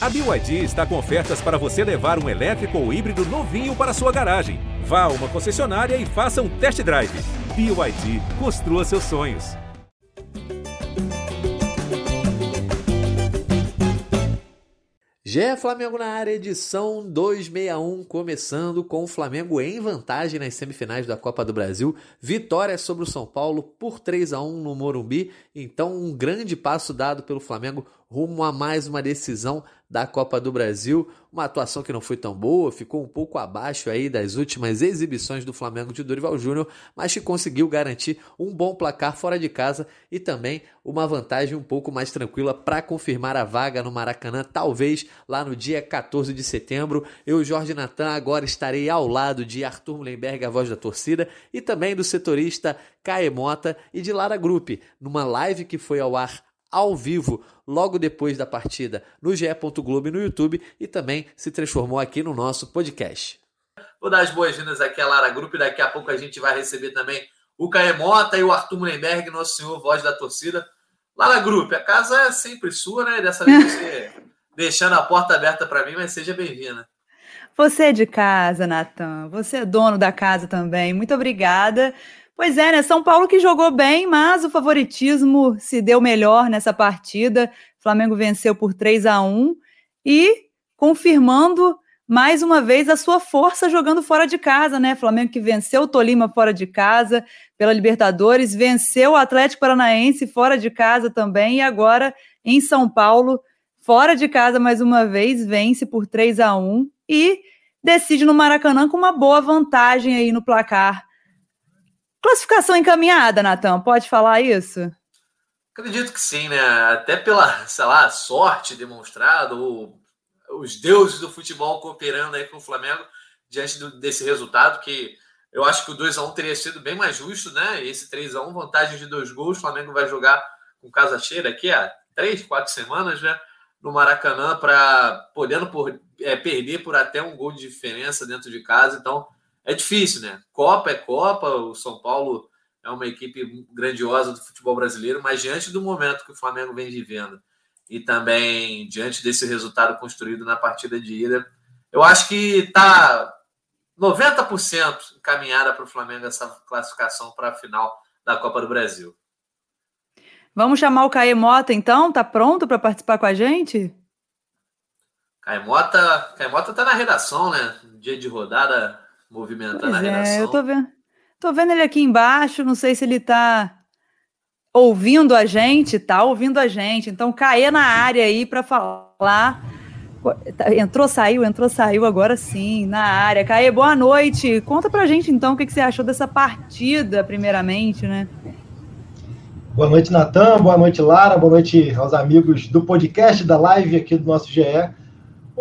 A BYD está com ofertas para você levar um elétrico ou híbrido novinho para sua garagem. Vá a uma concessionária e faça um test drive. BYD, construa seus sonhos. GE Flamengo na área, edição 261, começando com o Flamengo em vantagem nas semifinais da Copa do Brasil. Vitória sobre o São Paulo por 3 a 1 no Morumbi. Então, um grande passo dado pelo Flamengo rumo a mais uma decisão da Copa do Brasil. Uma atuação que não foi tão boa, ficou um pouco abaixo aí das últimas exibições do Flamengo de Dorival Júnior, mas que conseguiu garantir um bom placar fora de casa e também uma vantagem um pouco mais tranquila para confirmar a vaga no Maracanã, talvez lá no dia 14 de setembro. Eu, Jorge Natan, agora estarei ao lado de Arthur Mullenberg, a voz da torcida, e também do setorista Caemota e de Lara Grupp, numa live que foi ao ar ao vivo logo depois da partida no GE. Globo e no YouTube e também se transformou aqui no nosso podcast. Vou dar as boas-vindas aqui à Lara Grupo e daqui a pouco a gente vai receber também o Caemota e o Arthur Mullenberg, nosso senhor voz da torcida. Lara Grupo, a casa é sempre sua, né? Dessa vez você deixando a porta aberta para mim, mas seja bem-vinda. Você é de casa, Natan. Você é dono da casa também. Muito obrigada Pois é, né? São Paulo que jogou bem, mas o favoritismo se deu melhor nessa partida. O Flamengo venceu por 3 a 1 e confirmando mais uma vez a sua força jogando fora de casa, né? Flamengo que venceu o Tolima fora de casa pela Libertadores, venceu o Atlético Paranaense fora de casa também e agora em São Paulo, fora de casa mais uma vez, vence por 3 a 1 e decide no Maracanã com uma boa vantagem aí no placar Classificação encaminhada, Natan, pode falar isso? Acredito que sim, né? Até pela, sei lá, sorte demonstrada, ou os deuses do futebol cooperando aí com o Flamengo diante do, desse resultado, que eu acho que o 2x1 teria sido bem mais justo, né? Esse 3x1, vantagem de dois gols, o Flamengo vai jogar com casa cheia daqui a três, quatro semanas, né? No Maracanã, para podendo por, é, perder por até um gol de diferença dentro de casa. Então, é difícil, né? Copa é Copa, o São Paulo é uma equipe grandiosa do futebol brasileiro, mas diante do momento que o Flamengo vem vivendo e também diante desse resultado construído na partida de ida, eu acho que está 90% encaminhada para o Flamengo essa classificação para a final da Copa do Brasil. Vamos chamar o Caemota então? Tá pronto para participar com a gente? Caemota, Caemota tá na redação, né? Dia de rodada movimentando a redação. É, eu tô vendo, tô vendo ele aqui embaixo, não sei se ele tá ouvindo a gente, tá ouvindo a gente. Então, caia na área aí para falar. Tá, entrou, saiu, entrou, saiu, agora sim, na área. Caê, boa noite. Conta pra gente então o que, que você achou dessa partida, primeiramente, né? Boa noite, Natan. Boa noite, Lara. Boa noite aos amigos do podcast, da live aqui do nosso GE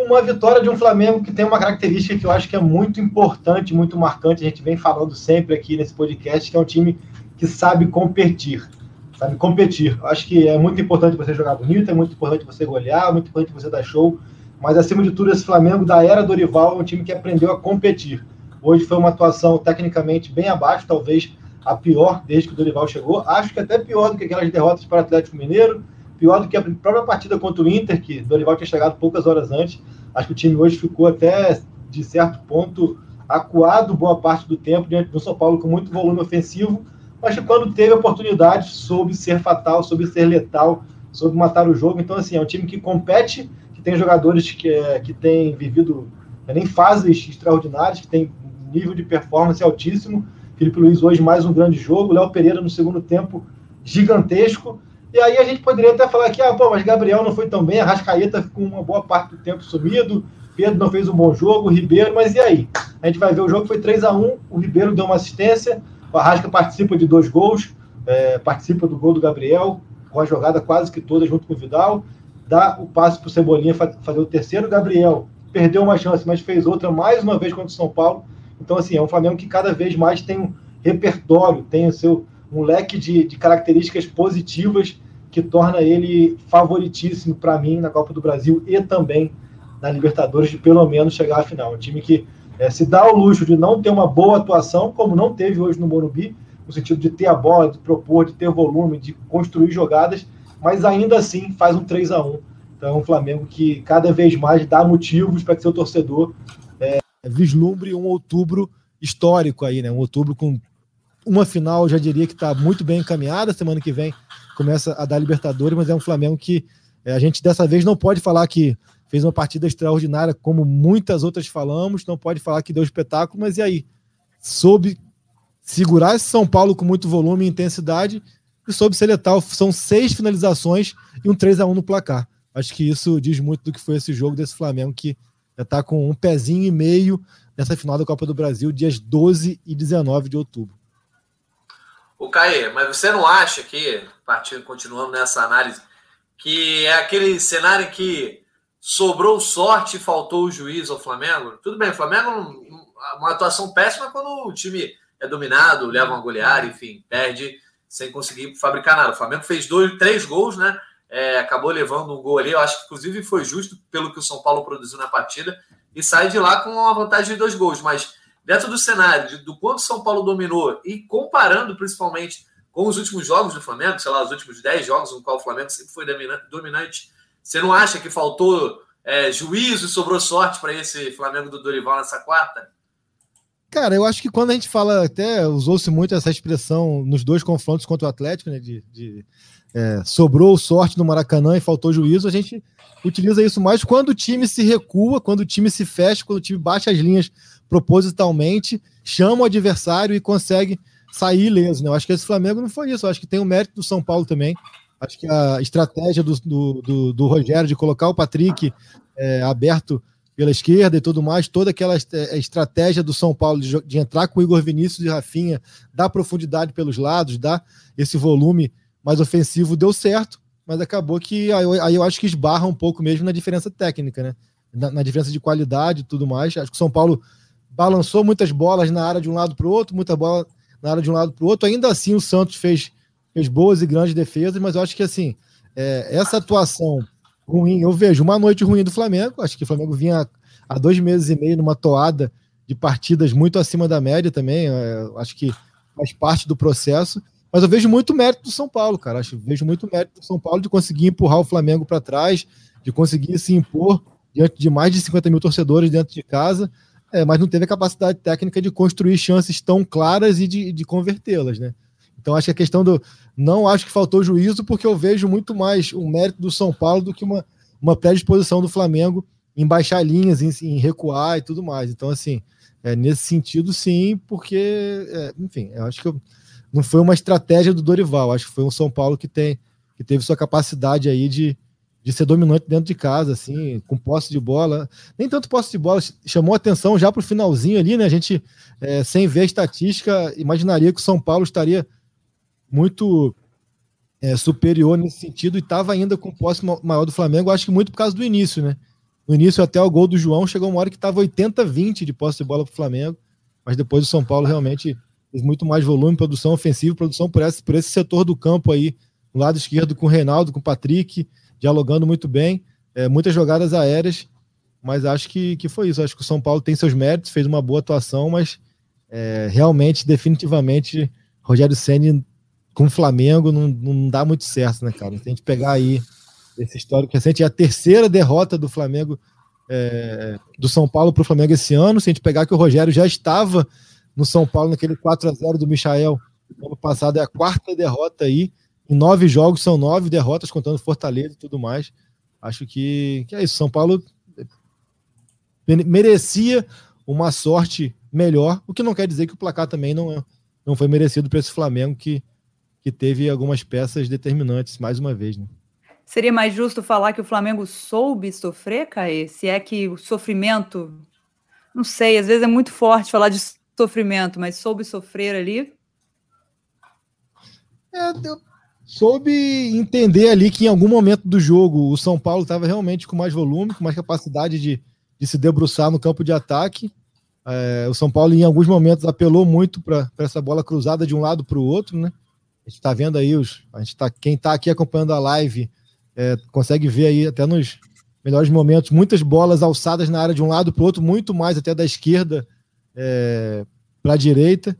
uma vitória de um Flamengo que tem uma característica que eu acho que é muito importante, muito marcante. A gente vem falando sempre aqui nesse podcast, que é um time que sabe competir. Sabe competir. Eu acho que é muito importante você jogar bonito, é muito importante você golear, é muito importante você dar show. Mas acima de tudo, esse Flamengo da era Dorival é um time que aprendeu a competir. Hoje foi uma atuação tecnicamente bem abaixo, talvez a pior desde que o Dorival chegou. Acho que até pior do que aquelas derrotas para o Atlético Mineiro, pior do que a própria partida contra o Inter, que Dorival tinha chegado poucas horas antes. Acho que o time hoje ficou até, de certo ponto, acuado boa parte do tempo diante do São Paulo com muito volume ofensivo, mas que quando teve oportunidade soube ser fatal, soube ser letal, soube matar o jogo. Então, assim, é um time que compete, que tem jogadores que, é, que têm vivido é, nem fases extraordinárias, que tem nível de performance altíssimo. Felipe Luiz hoje mais um grande jogo, Léo Pereira no segundo tempo gigantesco. E aí a gente poderia até falar que, ah, pô, mas Gabriel não foi tão bem, a Rascaeta ficou uma boa parte do tempo sumido, Pedro não fez um bom jogo, Ribeiro, mas e aí? A gente vai ver o jogo foi 3 a 1 o Ribeiro deu uma assistência, o Arrasca participa de dois gols, é, participa do gol do Gabriel, com a jogada quase que toda junto com o Vidal, dá o passe para o Cebolinha fazer o terceiro, Gabriel perdeu uma chance, mas fez outra mais uma vez contra o São Paulo. Então, assim, é um Flamengo que cada vez mais tem um repertório, tem o seu um leque de, de características positivas que torna ele favoritíssimo para mim na Copa do Brasil e também na Libertadores de pelo menos chegar à final. Um time que é, se dá o luxo de não ter uma boa atuação, como não teve hoje no Morumbi, no sentido de ter a bola, de propor, de ter volume, de construir jogadas, mas ainda assim faz um 3 a 1 Então, é um Flamengo que cada vez mais dá motivos para que seu torcedor é, vislumbre um outubro histórico aí, né? Um outubro com uma final, já diria que está muito bem encaminhada. Semana que vem começa a dar Libertadores, mas é um Flamengo que é, a gente dessa vez não pode falar que fez uma partida extraordinária, como muitas outras falamos, não pode falar que deu espetáculo, mas e aí? Soube segurar esse São Paulo com muito volume e intensidade e soube ser letal. São seis finalizações e um 3 a 1 no placar. Acho que isso diz muito do que foi esse jogo desse Flamengo que já está com um pezinho e meio nessa final da Copa do Brasil, dias 12 e 19 de outubro. O Caê, mas você não acha que, partindo, continuando nessa análise, que é aquele cenário em que sobrou sorte e faltou o juiz ao Flamengo? Tudo bem, o Flamengo, uma atuação péssima quando o time é dominado, leva uma goleada, enfim, perde sem conseguir fabricar nada. O Flamengo fez dois, três gols, né? É, acabou levando um gol ali. Eu acho que, inclusive, foi justo pelo que o São Paulo produziu na partida e sai de lá com uma vantagem de dois gols. Mas dentro do cenário, de, do quanto o São Paulo dominou e comparando principalmente com os últimos jogos do Flamengo, sei lá, os últimos 10 jogos no qual o Flamengo sempre foi dominante, você não acha que faltou é, juízo e sobrou sorte para esse Flamengo do Dorival nessa quarta? Cara, eu acho que quando a gente fala, até usou-se muito essa expressão nos dois confrontos contra o Atlético, né, de, de é, sobrou sorte no Maracanã e faltou juízo, a gente utiliza isso mais quando o time se recua, quando o time se fecha, quando o time baixa as linhas propositalmente, chama o adversário e consegue sair ileso. Né? Eu acho que esse Flamengo não foi isso, eu acho que tem o mérito do São Paulo também. Acho que a estratégia do, do, do, do Rogério de colocar o Patrick é, aberto pela esquerda e tudo mais, toda aquela é, estratégia do São Paulo de, de, entrar com o Igor Vinícius e Rafinha, dar profundidade pelos lados, dar esse volume mais ofensivo, deu certo, mas acabou que aí eu, aí eu acho que esbarra um pouco mesmo na diferença técnica, né? Na, na diferença de qualidade e tudo mais. Acho que o São Paulo balançou muitas bolas na área de um lado para o outro, muita bola na área de um lado para o outro. Ainda assim, o Santos fez, fez boas e grandes defesas, mas eu acho que assim, é, essa atuação ruim. Eu vejo uma noite ruim do Flamengo. Acho que o Flamengo vinha há dois meses e meio numa toada de partidas muito acima da média também. É, acho que faz parte do processo. Mas eu vejo muito mérito do São Paulo, cara. Acho, vejo muito mérito do São Paulo de conseguir empurrar o Flamengo para trás, de conseguir se impor diante de mais de 50 mil torcedores dentro de casa, é, mas não teve a capacidade técnica de construir chances tão claras e de, de convertê-las, né? Então acho que a questão do. Não acho que faltou juízo, porque eu vejo muito mais o mérito do São Paulo do que uma, uma predisposição do Flamengo em baixar linhas, em, em recuar e tudo mais. Então, assim, é, nesse sentido, sim, porque, é, enfim, eu acho que eu, não foi uma estratégia do Dorival, acho que foi um São Paulo que tem que teve sua capacidade aí de, de ser dominante dentro de casa, assim, com posse de bola. Nem tanto posse de bola, chamou atenção já para o finalzinho ali, né? A gente, é, sem ver a estatística, imaginaria que o São Paulo estaria muito é, superior nesse sentido e estava ainda com posse maior do Flamengo, acho que muito por causa do início, né? No início, até o gol do João, chegou uma hora que estava 80-20 de posse de bola para o Flamengo, mas depois o São Paulo realmente fez muito mais volume, produção ofensiva, produção por esse, por esse setor do campo aí, no lado esquerdo com o Reinaldo, com o Patrick, dialogando muito bem, é, muitas jogadas aéreas, mas acho que, que foi isso. Acho que o São Paulo tem seus méritos, fez uma boa atuação, mas é, realmente, definitivamente, Rogério Senni com o Flamengo não, não dá muito certo, né, cara? Se a gente pegar aí esse histórico recente, é a terceira derrota do Flamengo, é, do São Paulo para o Flamengo esse ano. Se a gente pegar que o Rogério já estava no São Paulo naquele 4 a 0 do Michael ano passado, é a quarta derrota aí. Em nove jogos são nove derrotas, contando Fortaleza e tudo mais. Acho que, que é isso. São Paulo merecia uma sorte melhor, o que não quer dizer que o placar também não, não foi merecido para esse Flamengo que que teve algumas peças determinantes, mais uma vez. Né? Seria mais justo falar que o Flamengo soube sofrer, Caê? Se é que o sofrimento. Não sei, às vezes é muito forte falar de sofrimento, mas soube sofrer ali? É, eu soube entender ali que em algum momento do jogo o São Paulo estava realmente com mais volume, com mais capacidade de, de se debruçar no campo de ataque. É, o São Paulo, em alguns momentos, apelou muito para essa bola cruzada de um lado para o outro, né? A gente está vendo aí os. A gente tá, quem está aqui acompanhando a live é, consegue ver aí até nos melhores momentos muitas bolas alçadas na área de um lado para o outro, muito mais até da esquerda é, para a direita.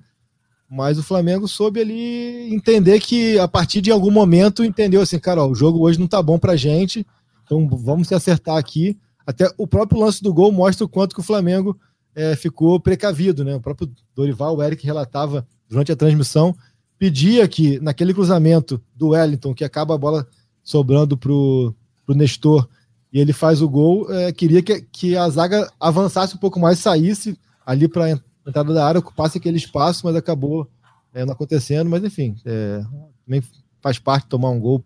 Mas o Flamengo soube ali entender que a partir de algum momento entendeu assim, cara, ó, o jogo hoje não tá bom pra gente. Então vamos se acertar aqui. Até o próprio lance do gol mostra o quanto que o Flamengo é, ficou precavido, né? O próprio Dorival, o Eric relatava durante a transmissão, pedia que naquele cruzamento do Wellington, que acaba a bola sobrando para o Nestor, e ele faz o gol, é, queria que, que a zaga avançasse um pouco mais, saísse ali para entrada da área, ocupasse aquele espaço, mas acabou é, não acontecendo. Mas enfim, é, também faz parte tomar um gol.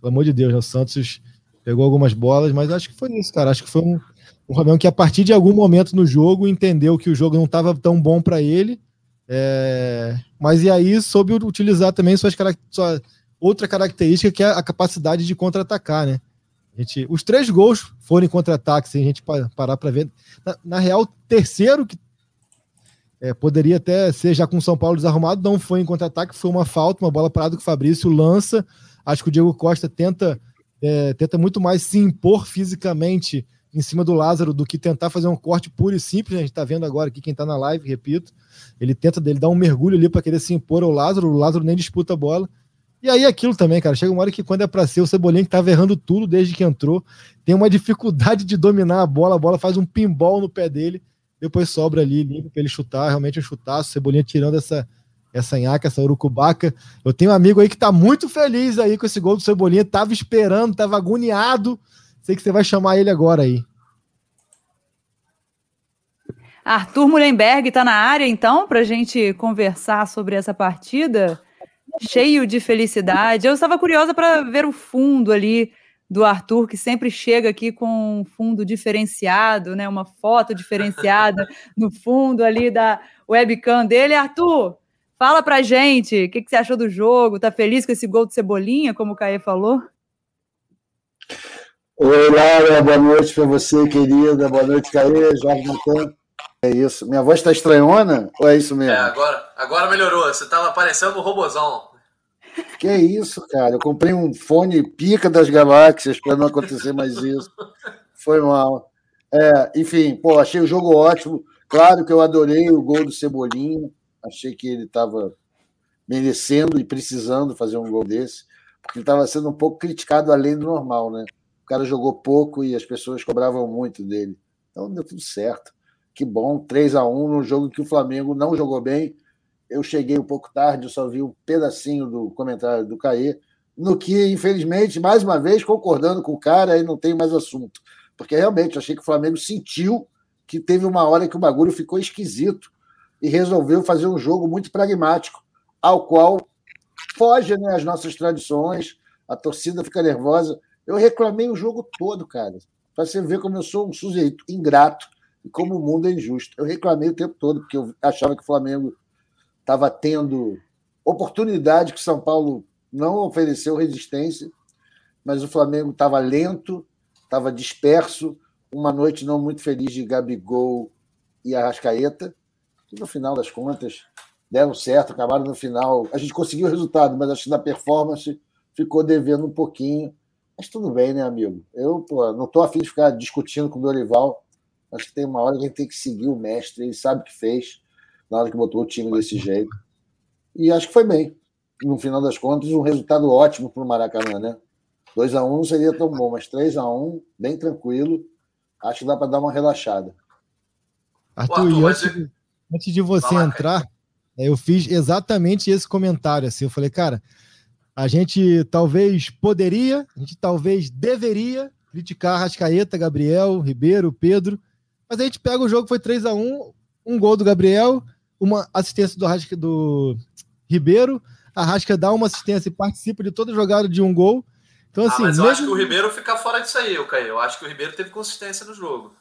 Pelo amor de Deus, né? o Santos pegou algumas bolas, mas acho que foi isso, cara. Acho que foi um, um que, a partir de algum momento no jogo, entendeu que o jogo não estava tão bom para ele. É, mas e aí soube utilizar também suas, sua outra característica, que é a capacidade de contra-atacar, né? A gente, os três gols foram em contra-ataque, se a gente parar para ver. Na, na, real, terceiro, que é, poderia até ser já com o São Paulo desarrumado, não foi em contra-ataque, foi uma falta, uma bola parada que o Fabrício lança. Acho que o Diego Costa tenta, é, tenta muito mais se impor fisicamente em cima do Lázaro do que tentar fazer um corte puro e simples. Né? A gente está vendo agora aqui quem está na live, repito. Ele tenta dele dar um mergulho ali para querer se impor ao Lázaro, o Lázaro nem disputa a bola. E aí aquilo também, cara, chega uma hora que quando é para ser o Cebolinha que tava errando tudo desde que entrou, tem uma dificuldade de dominar a bola, a bola faz um pinball no pé dele, depois sobra ali, limpo para ele chutar, realmente um chutaço, Cebolinha tirando essa essa nhaca, essa urucubaca. Eu tenho um amigo aí que tá muito feliz aí com esse gol do Cebolinha, tava esperando, tava agoniado. Sei que você vai chamar ele agora aí. Arthur Mullenberg está na área, então, para a gente conversar sobre essa partida cheio de felicidade. Eu estava curiosa para ver o fundo ali do Arthur, que sempre chega aqui com um fundo diferenciado, né? Uma foto diferenciada no fundo ali da webcam dele. Arthur, fala pra gente, o que, que, você achou do jogo? Tá feliz com esse gol de Cebolinha, como o Caê falou? Oi, Lara, boa noite para você, querida. Boa noite, Caê, Jorge Natan. É isso. Minha voz está estranhona? Ou é isso mesmo? É, agora, agora melhorou. Você estava parecendo um robozão. Que isso, cara? Eu comprei um fone pica das galáxias para não acontecer mais isso. Foi mal. É, enfim, pô, achei o jogo ótimo. Claro que eu adorei o gol do Cebolinha. Achei que ele estava merecendo e precisando fazer um gol desse, porque ele estava sendo um pouco criticado além do normal, né? O cara jogou pouco e as pessoas cobravam muito dele. Então deu tudo certo. Que bom, 3 a 1 no jogo que o Flamengo não jogou bem. Eu cheguei um pouco tarde, só vi um pedacinho do comentário do Caê, no que, infelizmente, mais uma vez, concordando com o cara, aí não tem mais assunto. Porque realmente achei que o Flamengo sentiu que teve uma hora que o bagulho ficou esquisito e resolveu fazer um jogo muito pragmático, ao qual foge né, as nossas tradições, a torcida fica nervosa. Eu reclamei o jogo todo, cara, para você ver como eu sou um sujeito ingrato e como o mundo é injusto. Eu reclamei o tempo todo, porque eu achava que o Flamengo estava tendo oportunidade que o São Paulo não ofereceu resistência, mas o Flamengo estava lento, estava disperso, uma noite não muito feliz de Gabigol e Arrascaeta, que no final das contas deram certo, acabaram no final. A gente conseguiu o resultado, mas acho que na performance ficou devendo um pouquinho. Mas tudo bem, né, amigo? Eu pô, não estou afim de ficar discutindo com o Dorival. Acho que tem uma hora que a gente tem que seguir o mestre, ele sabe o que fez, na hora que botou o time desse jeito. E acho que foi bem. No final das contas, um resultado ótimo para o Maracanã, né? 2 a 1 não seria tão bom, mas 3 a 1 bem tranquilo. Acho que dá para dar uma relaxada. Arthur, Arthur antes, antes, de você entrar, eu fiz exatamente esse comentário. Assim, eu falei, cara, a gente talvez poderia, a gente talvez deveria criticar Rascaeta, Gabriel, Ribeiro, Pedro, mas a gente pega o jogo, foi 3 a 1 um gol do Gabriel, uma assistência do, Rasca, do Ribeiro, a Rasca dá uma assistência e participa de toda jogada de um gol. Então, ah, assim, ah, mas eu mesmo... acho que o Ribeiro fica fora disso aí, eu Caio. Eu acho que o Ribeiro teve consistência no jogo.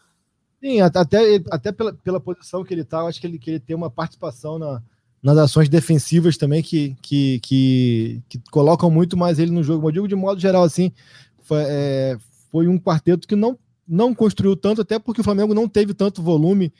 Sim, até, até pela, pela posição que ele tá, eu acho que ele, que ele tem uma participação na, nas ações defensivas também que, que, que, que, colocam muito mais ele no jogo. Mas eu digo de modo geral, assim, foi, é, foi um quarteto que não não construiu tanto, até porque o Flamengo não teve tanto volume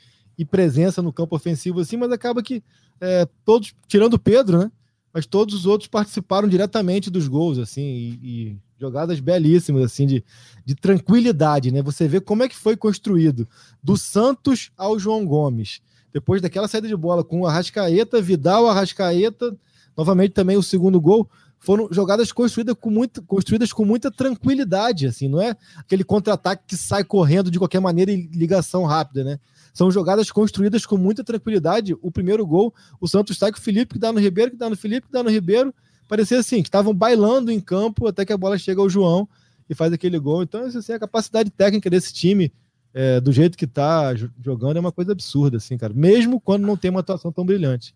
e presença no campo ofensivo assim, mas acaba que é, todos, tirando o Pedro, né? Mas todos os outros participaram diretamente dos gols, assim, e, e jogadas belíssimas, assim, de, de tranquilidade, né? Você vê como é que foi construído do Santos ao João Gomes. Depois daquela saída de bola com o Arrascaeta, Vidal, Arrascaeta, novamente também o segundo gol, foram jogadas construídas com, muito, construídas com muita tranquilidade, assim, não é aquele contra-ataque que sai correndo de qualquer maneira e ligação rápida, né? São jogadas construídas com muita tranquilidade. O primeiro gol, o Santos sai com o Felipe, que dá no Ribeiro, que dá no Felipe, que dá no Ribeiro. Parecia assim, que estavam bailando em campo até que a bola chega ao João e faz aquele gol. Então, assim, a capacidade técnica desse time, é, do jeito que está jogando, é uma coisa absurda, assim, cara. Mesmo quando não tem uma atuação tão brilhante.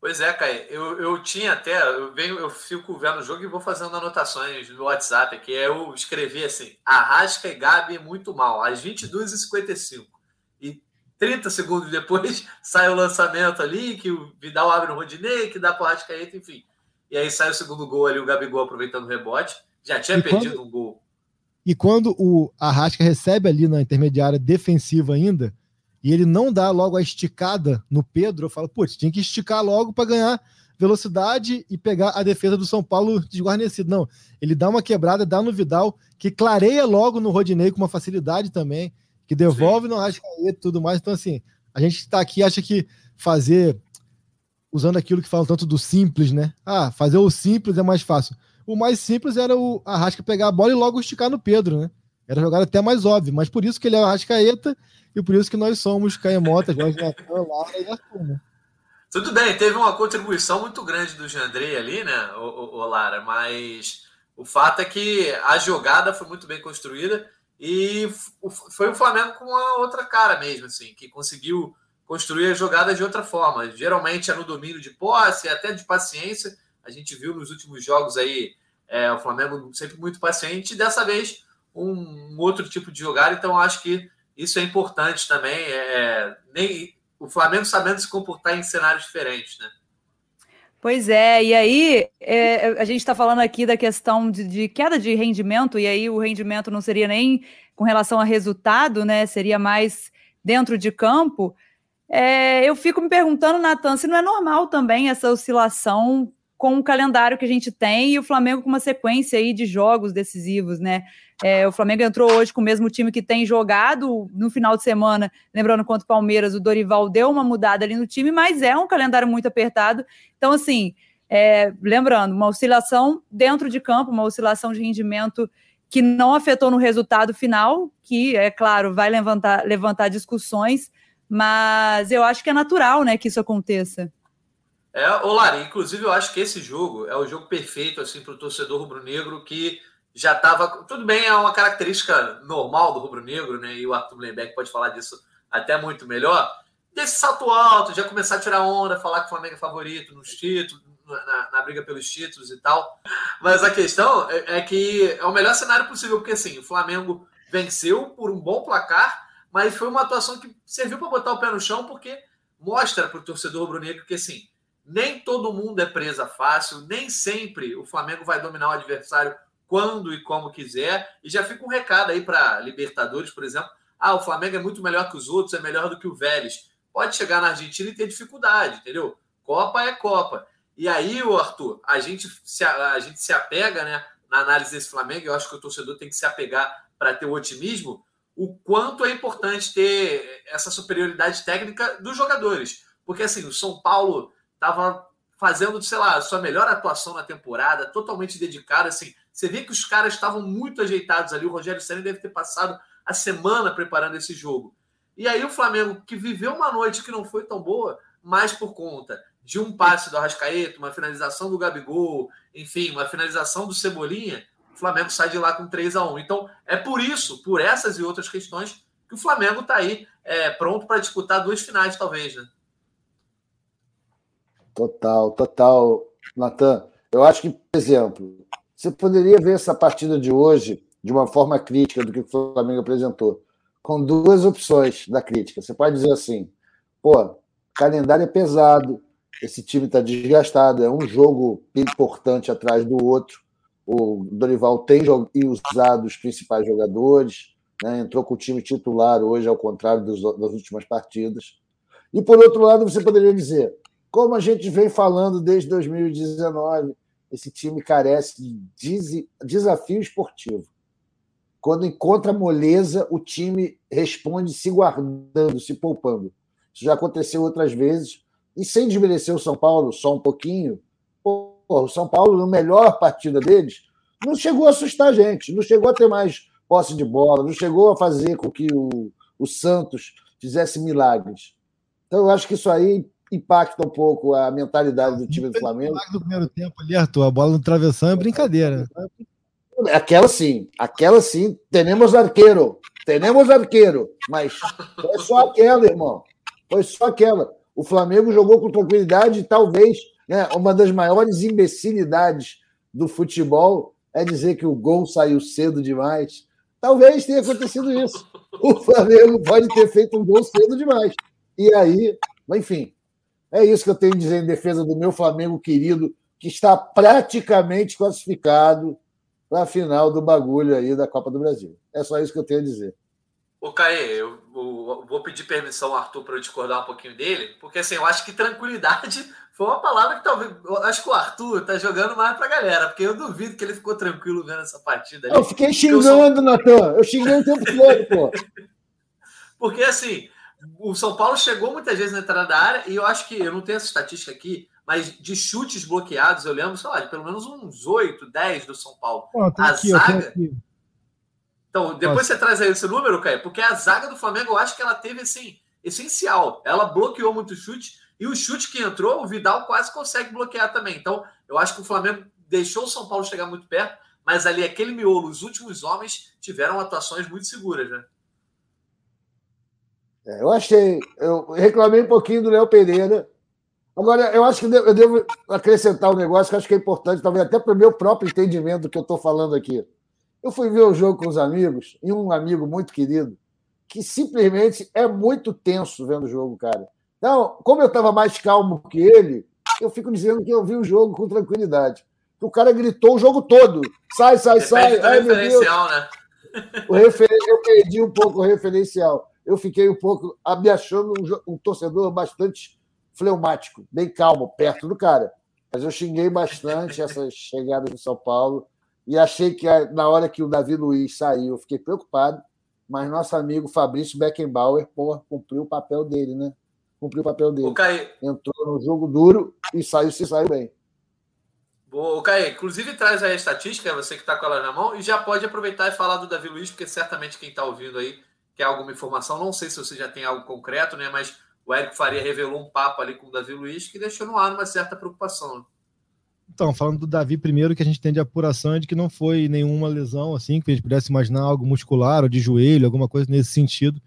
Pois é, Caio. Eu, eu tinha até, eu venho, eu fico vendo o jogo e vou fazendo anotações no WhatsApp aqui. Eu escrevi assim: Arrasca e Gabi muito mal, às 22h55. E 30 segundos depois sai o lançamento ali, que o Vidal abre no Rodinei, que dá para o Arrascaeta, enfim. E aí sai o segundo gol ali, o Gabigol aproveitando o rebote. Já tinha e perdido quando, um gol. E quando o Arrasca recebe ali na intermediária defensiva ainda, e ele não dá logo a esticada no Pedro, eu falo, putz, tinha que esticar logo para ganhar velocidade e pegar a defesa do São Paulo desguarnecido. Não, ele dá uma quebrada, dá no Vidal, que clareia logo no Rodinei com uma facilidade também, que devolve Sim. no Arrascaeta e tudo mais. Então, assim, a gente está aqui, acha que fazer, usando aquilo que falam tanto do simples, né? Ah, fazer o simples é mais fácil. O mais simples era o Arrasca pegar a bola e logo esticar no Pedro, né? Era jogada até mais óbvio, mas por isso que ele é o Arrascaeta e por isso que nós somos Caemotas, nós Lara e Arthur, né? Tudo bem, teve uma contribuição muito grande do Jandrei ali, né, o, o, o, Lara, mas o fato é que a jogada foi muito bem construída e foi o Flamengo com uma outra cara mesmo, assim, que conseguiu construir a jogada de outra forma. Geralmente é no domínio de posse, até de paciência. A gente viu nos últimos jogos aí é, o Flamengo sempre muito paciente, e dessa vez um, outro tipo de jogada, então acho que isso é importante também. É, nem o Flamengo sabendo se comportar em cenários diferentes, né? Pois é, e aí é, a gente está falando aqui da questão de, de, queda de rendimento, e aí o rendimento não seria nem com relação a resultado, né? Seria mais dentro de campo. É, eu fico me perguntando, Natan, se não é normal também essa oscilação com o calendário que a gente tem e o Flamengo com uma sequência aí de jogos decisivos, né? É, o Flamengo entrou hoje com o mesmo time que tem jogado no final de semana, lembrando contra o Palmeiras, o Dorival deu uma mudada ali no time, mas é um calendário muito apertado. Então, assim, é, lembrando, uma oscilação dentro de campo, uma oscilação de rendimento que não afetou no resultado final, que, é claro, vai levantar, levantar discussões, mas eu acho que é natural né, que isso aconteça. É, Olá, inclusive eu acho que esse jogo é o jogo perfeito assim para o torcedor rubro-negro que já estava. Tudo bem, é uma característica normal do rubro-negro, né? E o Arthur Lembeck pode falar disso até muito melhor. Desse salto alto, já começar a tirar onda, falar que o Flamengo é favorito nos títulos, na, na, briga pelos títulos e tal. Mas a questão é, é, que é o melhor cenário possível, porque assim, o Flamengo venceu por um bom placar, mas foi uma atuação que serviu para botar o pé no chão, porque mostra para o torcedor rubro-negro que assim nem todo mundo é presa fácil, nem sempre o Flamengo vai dominar o adversário quando e como quiser. E já fica um recado aí para Libertadores, por exemplo. Ah, o Flamengo é muito melhor que os outros, é melhor do que o Vélez. Pode chegar na Argentina e ter dificuldade, entendeu? Copa é Copa. E aí, Arthur, a gente se, a gente se apega né, na análise desse Flamengo, eu acho que o torcedor tem que se apegar para ter o otimismo, o quanto é importante ter essa superioridade técnica dos jogadores. Porque assim, o São Paulo estava fazendo, sei lá, sua melhor atuação na temporada, totalmente dedicado, assim, você vê que os caras estavam muito ajeitados ali, o Rogério Senna deve ter passado a semana preparando esse jogo. E aí o Flamengo, que viveu uma noite que não foi tão boa, mas por conta de um passe do Arrascaeta, uma finalização do Gabigol, enfim, uma finalização do Cebolinha, o Flamengo sai de lá com 3 a 1 Então, é por isso, por essas e outras questões, que o Flamengo está aí é, pronto para disputar duas finais, talvez, né? Total, total, Natan. Eu acho que, por exemplo, você poderia ver essa partida de hoje de uma forma crítica do que o Flamengo apresentou, com duas opções da crítica. Você pode dizer assim: pô, calendário é pesado, esse time está desgastado, é um jogo importante atrás do outro. O Dorival tem usado os principais jogadores, né? entrou com o time titular hoje, ao contrário dos, das últimas partidas. E por outro lado, você poderia dizer: como a gente vem falando desde 2019, esse time carece de desafio esportivo. Quando encontra moleza, o time responde se guardando, se poupando. Isso já aconteceu outras vezes. E sem desmerecer o São Paulo só um pouquinho, pô, o São Paulo, na melhor partida deles, não chegou a assustar a gente, não chegou a ter mais posse de bola, não chegou a fazer com que o, o Santos fizesse milagres. Então, eu acho que isso aí impacta um pouco a mentalidade do time do Flamengo. No primeiro tempo ali, Arthur, a bola no travessão é brincadeira. Aquela sim, aquela sim, temos arqueiro, temos arqueiro, mas foi só aquela, irmão. Foi só aquela. O Flamengo jogou com tranquilidade, talvez né, uma das maiores imbecilidades do futebol é dizer que o gol saiu cedo demais. Talvez tenha acontecido isso. O Flamengo pode ter feito um gol cedo demais. E aí, enfim, é isso que eu tenho a dizer em defesa do meu Flamengo querido, que está praticamente classificado para a final do bagulho aí da Copa do Brasil. É só isso que eu tenho a dizer. Ô, Caê, eu, vou pedir permissão ao Arthur para eu discordar um pouquinho dele, porque assim, eu acho que tranquilidade foi uma palavra que talvez. Eu acho que o Arthur tá jogando mais pra galera, porque eu duvido que ele ficou tranquilo vendo essa partida ali. Eu fiquei xingando, eu sou... Natan. Eu xinguei o tempo todo, pô. Porque assim, o São Paulo chegou muitas vezes na entrada da área, e eu acho que, eu não tenho essa estatística aqui, mas de chutes bloqueados, eu lembro, sei lá, de pelo menos uns 8, 10 do São Paulo. A aqui, zaga. Então, depois Nossa. você traz aí esse número, Caio, porque a zaga do Flamengo, eu acho que ela teve, assim, essencial. Ela bloqueou muito chute, e o chute que entrou, o Vidal quase consegue bloquear também. Então, eu acho que o Flamengo deixou o São Paulo chegar muito perto, mas ali, aquele miolo, os últimos homens tiveram atuações muito seguras, né? É, eu achei. Eu reclamei um pouquinho do Léo Pereira. Agora, eu acho que eu devo acrescentar um negócio que acho que é importante, talvez até para o meu próprio entendimento do que eu estou falando aqui. Eu fui ver o jogo com os amigos, e um amigo muito querido, que simplesmente é muito tenso vendo o jogo, cara. Então, como eu estava mais calmo que ele, eu fico dizendo que eu vi o jogo com tranquilidade. O cara gritou o jogo todo. Sai, sai, sai. Ai, meu Deus. Né? O refer... Eu perdi um pouco o referencial eu fiquei um pouco me achando um, um, torcedor bastante fleumático, bem calmo, perto do cara. Mas eu xinguei bastante essa chegada do São Paulo e achei que na hora que o Davi Luiz saiu, eu fiquei preocupado, mas nosso amigo Fabrício Beckenbauer, porra, cumpriu o papel dele, né? Cumpriu o papel dele. O Entrou no jogo duro e saiu se saiu bem. Boa, Caio, inclusive traz aí a estatística, você que está com ela na mão, e já pode aproveitar e falar do Davi Luiz, porque certamente quem está ouvindo aí quer alguma informação. Não sei se você já tem algo concreto, né? Mas o Érico Faria revelou um papo ali com o Davi Luiz que deixou no ar uma certa preocupação. Então, falando do Davi, primeiro que a gente tem de apuração é de que não foi nenhuma lesão, assim, que a gente pudesse imaginar algo muscular ou de joelho, alguma coisa nesse sentido.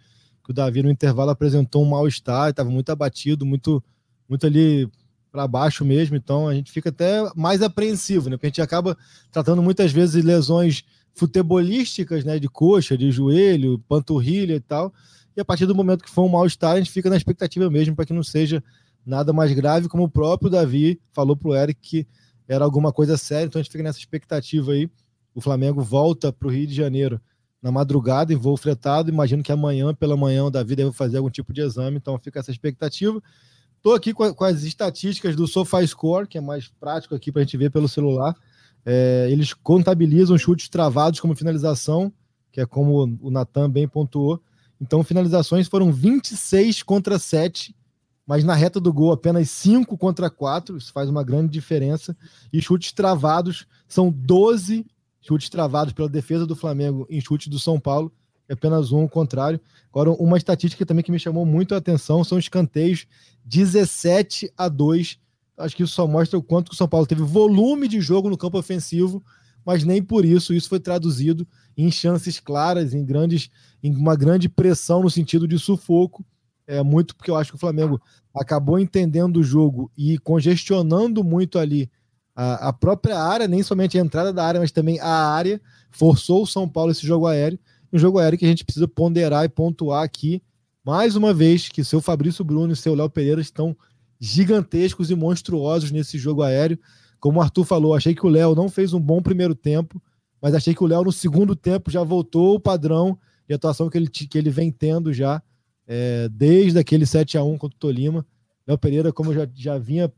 Que o Davi no intervalo apresentou um mal-estar, estava muito abatido, muito, muito ali para baixo mesmo, então a gente fica até mais apreensivo, né? Porque a gente acaba tratando muitas vezes lesões futebolísticas, né, de coxa, de joelho, panturrilha e tal. E a partir do momento que for um mal-estar, a gente fica na expectativa mesmo para que não seja nada mais grave, como o próprio Davi falou para o Eric que era alguma coisa séria, então a gente fica nessa expectativa aí. O Flamengo volta para o Rio de Janeiro na madrugada em voo fretado. Imagino que amanhã, pela manhã, o Davi deve fazer algum tipo de exame, então fica essa expectativa. Estou aqui com, as estatísticas do SofaScore, que é mais prático aqui para a gente ver pelo celular. É, eles contabilizam chutes travados como finalização, que é como o Natan bem pontuou. Então, finalizações foram 26 contra 7, mas na reta do gol apenas 5 contra 4, isso faz uma grande diferença. E chutes travados são 12 chutes travados pela defesa do Flamengo em chutes do São Paulo, é apenas um, o contrário. Agora, uma estatística também que me chamou muito a atenção são escanteios 17 a 2 Acho que isso só mostra o quanto o São Paulo teve volume de jogo no campo ofensivo, mas nem por isso isso foi traduzido em chances claras, em grandes, em uma grande pressão no sentido de sufoco. É muito porque eu acho que o Flamengo acabou entendendo o jogo e congestionando muito ali a, a própria área, nem somente a entrada da área, mas também a área, forçou o São Paulo esse jogo aéreo. Um jogo aéreo que a gente precisa ponderar e pontuar aqui, mais uma vez, que seu Fabrício Bruno e seu Léo Pereira estão gigantescos e monstruosos nesse jogo aéreo. Como o Arthur falou, achei que o Léo não fez um bom primeiro tempo, mas achei que o Léo no segundo tempo já voltou o padrão de atuação que ele, que ele vem tendo já é, desde aquele 7 a 1 contra o Tolima. Léo Pereira, como eu já, já vinha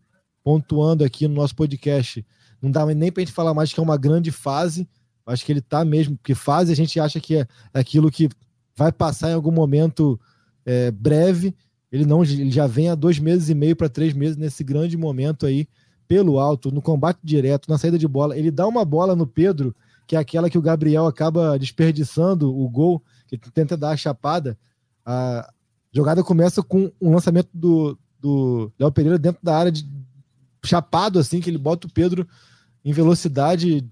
pontuando aqui no nosso podcast, não dá nem para a gente falar mais que é uma grande fase. Acho que ele está mesmo, porque fase a gente acha que é aquilo que vai passar em algum momento é, breve ele não, ele já vem há dois meses e meio para três meses nesse grande momento aí, pelo alto, no combate direto, na saída de bola. Ele dá uma bola no Pedro, que é aquela que o Gabriel acaba desperdiçando o gol, que tenta dar a chapada. A jogada começa com um lançamento do, do Léo Pereira dentro da área de chapado, assim, que ele bota o Pedro em velocidade,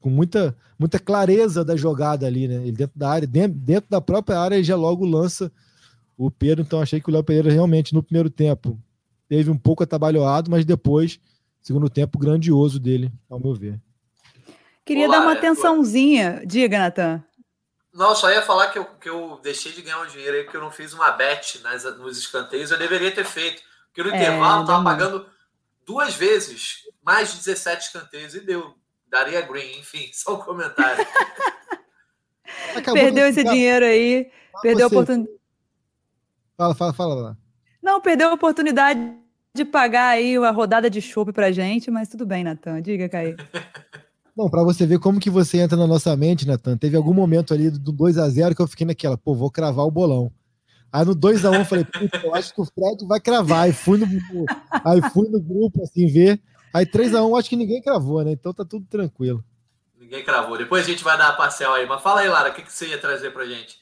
com muita, muita clareza da jogada ali, né? Ele dentro da área, dentro, dentro da própria área, ele já logo lança o Pedro. Então, achei que o Léo Pereira realmente, no primeiro tempo, teve um pouco atabalhoado, mas depois, segundo tempo, grandioso dele, ao meu ver. Queria Olá, dar uma atençãozinha. Diga, Natan. Não, só ia falar que eu, que eu deixei de ganhar um dinheiro aí, porque eu não fiz uma bet nas, nos escanteios. Eu deveria ter feito. Porque no é, intervalo eu tava pagando duas vezes mais de 17 escanteios e deu. Daria green, enfim, só um comentário. perdeu esse dinheiro aí. perdeu a oportunidade. Fala, fala, fala lá. Não, perdeu a oportunidade de pagar aí a rodada de chopp pra gente, mas tudo bem, Natan. Diga, Caí. Não, para você ver como que você entra na nossa mente, Natan. Teve algum momento ali do 2 a 0 que eu fiquei naquela, pô, vou cravar o bolão. Aí no 2x1 um, eu falei, eu acho que o Fred vai cravar. Aí fui no, aí fui no grupo, assim, ver. Aí 3x1, um, acho que ninguém cravou, né? Então tá tudo tranquilo. Ninguém cravou. Depois a gente vai dar a parcel aí. Mas fala aí, Lara, o que, que você ia trazer pra gente?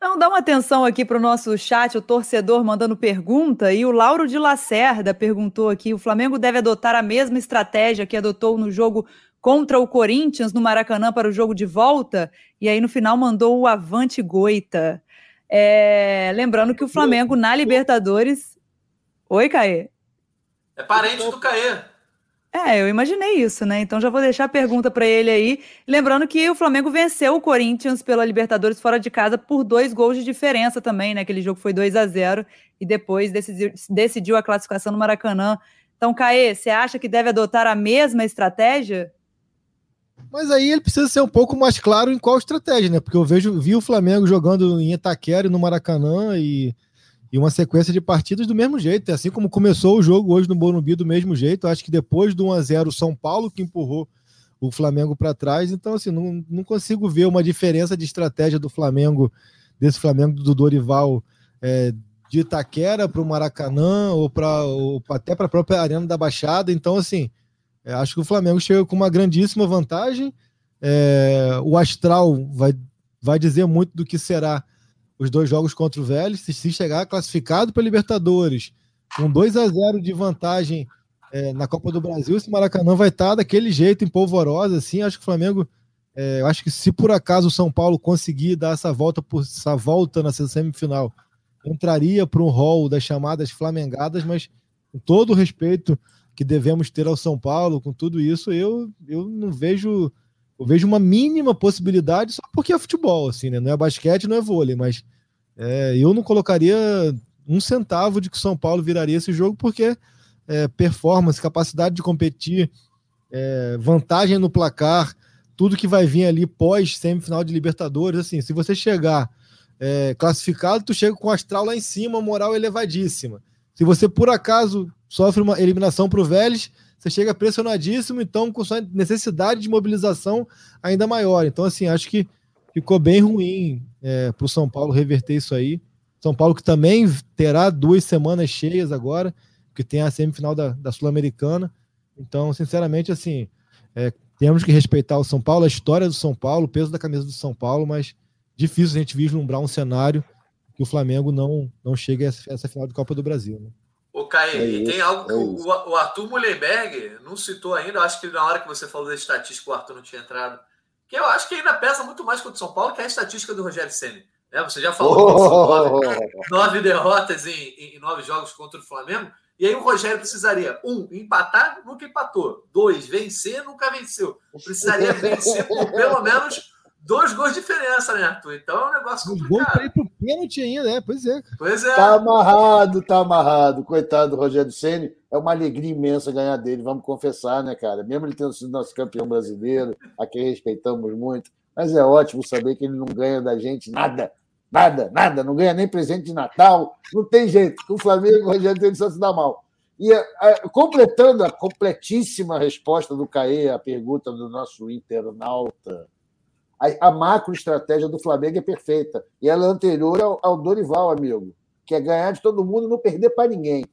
Não, dá uma atenção aqui para o nosso chat, o torcedor mandando pergunta. E o Lauro de Lacerda perguntou aqui: o Flamengo deve adotar a mesma estratégia que adotou no jogo contra o Corinthians no Maracanã para o jogo de volta, e aí no final mandou o Avante Goita. É, lembrando que o Flamengo na Libertadores. Oi, Caê. É parente do Caê. É, eu imaginei isso, né? Então já vou deixar a pergunta para ele aí. Lembrando que o Flamengo venceu o Corinthians pela Libertadores fora de casa por dois gols de diferença também, né? Aquele jogo foi 2 a 0 e depois decidiu, decidiu a classificação no Maracanã. Então, Caê, você acha que deve adotar a mesma estratégia? Mas aí ele precisa ser um pouco mais claro em qual estratégia, né? Porque eu vejo, vi o Flamengo jogando em Itaquera e no Maracanã e, e uma sequência de partidas do mesmo jeito. Assim como começou o jogo hoje no Morumbi do mesmo jeito. Acho que depois do 1x0 o São Paulo que empurrou o Flamengo para trás. Então, assim, não, não consigo ver uma diferença de estratégia do Flamengo, desse Flamengo do Dorival é, de Itaquera para o Maracanã ou, ou até para a própria Arena da Baixada. Então, assim, é, acho que o Flamengo chega com uma grandíssima vantagem. É, o Astral vai, vai dizer muito do que será os dois jogos contra o Vélez. Se, chegar classificado para Libertadores, com 2 a 0 de vantagem é, na Copa do Brasil, esse Maracanã vai estar daquele jeito, em polvorosa. Assim, acho que o Flamengo. É, acho que se por acaso o São Paulo conseguir dar essa volta por essa volta na semifinal, entraria para um rol das chamadas flamengadas, mas com todo o respeito que devemos ter ao São Paulo, com tudo isso, eu, eu não vejo. Eu vejo uma mínima possibilidade só porque é futebol, assim, né? Não é basquete, não é vôlei, mas é, eu não colocaria um centavo de que São Paulo viraria esse jogo, porque é, performance, capacidade de competir, é, vantagem no placar, tudo que vai vir ali pós semifinal de Libertadores, assim, se você chegar é, classificado, tu chega com o astral lá em cima, moral elevadíssima. Se você por acaso sofre uma eliminação para o Vélez, você chega pressionadíssimo, então com sua necessidade de mobilização ainda maior. Então, assim, acho que ficou bem ruim é, para o São Paulo reverter isso aí. São Paulo que também terá duas semanas cheias agora, que tem a semifinal da, da Sul-Americana. Então, sinceramente, assim, é, temos que respeitar o São Paulo, a história do São Paulo, o peso da camisa do São Paulo, mas difícil a gente vislumbrar um cenário que o Flamengo não, não chegue a essa, essa final de Copa do Brasil. Né? Ô, Caio, é e tem algo que é o, o, Arthur Mullenberg não citou ainda, eu acho que na hora que você falou da estatística, o Arthur não tinha entrado, que eu acho que ainda pesa muito mais contra o São Paulo, que é a estatística do Rogério Senna. Né? Você já falou oh! nove, nove derrotas em, em, nove jogos contra o Flamengo, e aí o Rogério precisaria, um, empatar, nunca empatou. Dois, vencer, nunca venceu. Precisaria vencer por pelo menos dois gols de diferença, né, Arthur? Então é um negócio complicado. Gol para ir pro pênalti ainda, né? Pois é. Pois é. Tá amarrado, tá amarrado. Coitado do Rogério Ceni, é uma alegria imensa ganhar dele, vamos confessar, né, cara? Mesmo ele tendo sido nosso campeão brasileiro, a quem respeitamos muito, mas é ótimo saber que ele não ganha da gente nada. Nada, nada, não ganha nem presente de Natal, não tem jeito. Com o Flamengo, o Rogério Ceni só se dá mal. E a, a, completando a completíssima resposta do Caê à pergunta do nosso internauta, a, a macroestratégia do Flamengo é perfeita. E ela é anterior ao, ao Dorival, amigo, que é ganhar de todo mundo e não perder para ninguém.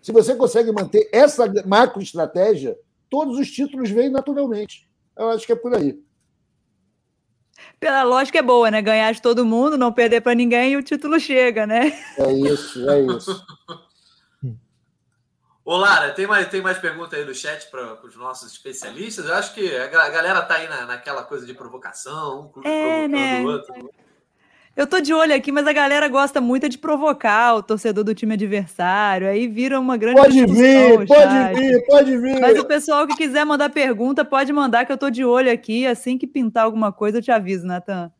Se você consegue manter essa macroestratégia, todos os títulos vêm naturalmente. Eu acho que é por aí. Pela lógica é boa, né? Ganhar de todo mundo, não perder para ninguém e o título chega, né? É isso, é isso. Ô, Lara, tem mais, tem mais pergunta aí no chat para os nossos especialistas? Eu acho que a galera tá aí na, naquela coisa de provocação, um clube é, provocando né? o outro. Eu tô de olho aqui, mas a galera gosta muito de provocar o torcedor do time adversário. Aí vira uma grande Pode vir, pode vir, pode vir. Mas o pessoal que quiser mandar pergunta, pode mandar, que eu tô de olho aqui. Assim que pintar alguma coisa, eu te aviso, Natan.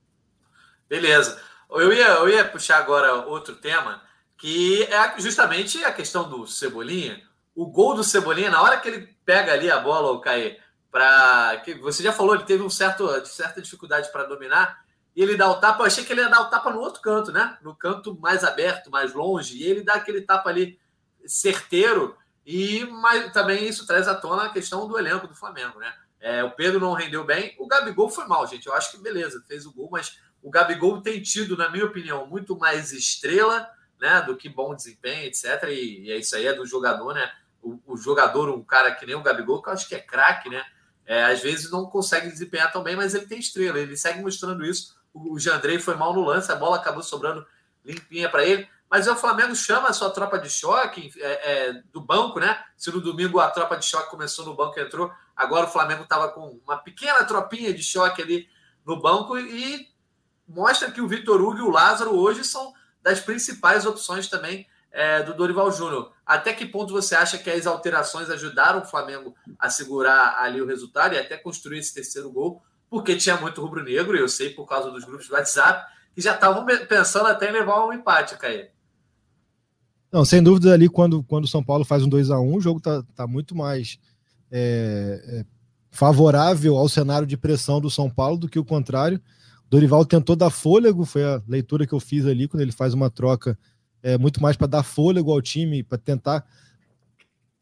Beleza. Eu ia, eu ia puxar agora outro tema, que é justamente a questão do Cebolinha. O gol do Cebolinha, na hora que ele pega ali a bola, o Caê, para que você já falou, ele teve um certo, certa dificuldade para dominar e ele dá o tapa. Eu achei que ele ia dar o tapa no outro canto, né? No canto mais aberto, mais longe. E ele dá aquele tapa ali certeiro. E mas também isso traz à tona a questão do elenco do Flamengo, né? É, o Pedro não rendeu bem. O Gabigol foi mal, gente. Eu acho que beleza, fez o gol, mas o Gabigol tem tido, na minha opinião, muito mais estrela né, do que bom desempenho, etc. E, e isso aí é do jogador, né? O, o, jogador, um cara que nem o Gabigol, que eu acho que é craque, né? É, às vezes não consegue desempenhar tão bem, mas ele tem estrela, ele segue mostrando isso o Jandrei foi mal no lance, a bola acabou sobrando limpinha para ele. Mas o Flamengo chama a sua tropa de choque é, é, do banco, né? Se no domingo a tropa de choque começou no banco e entrou, agora o Flamengo estava com uma pequena tropinha de choque ali no banco e mostra que o Vitor Hugo e o Lázaro hoje são das principais opções também é, do Dorival Júnior. Até que ponto você acha que as alterações ajudaram o Flamengo a segurar ali o resultado e até construir esse terceiro gol? porque tinha muito rubro-negro, e eu sei por causa dos grupos de WhatsApp, que já estavam pensando até em levar um empate, Caí. Não, sem dúvida ali, quando, quando o São Paulo faz um 2 a 1 o jogo está tá muito mais é, é, favorável ao cenário de pressão do São Paulo do que o contrário. Dorival tentou dar fôlego, foi a leitura que eu fiz ali, quando ele faz uma troca é, muito mais para dar fôlego ao time, para tentar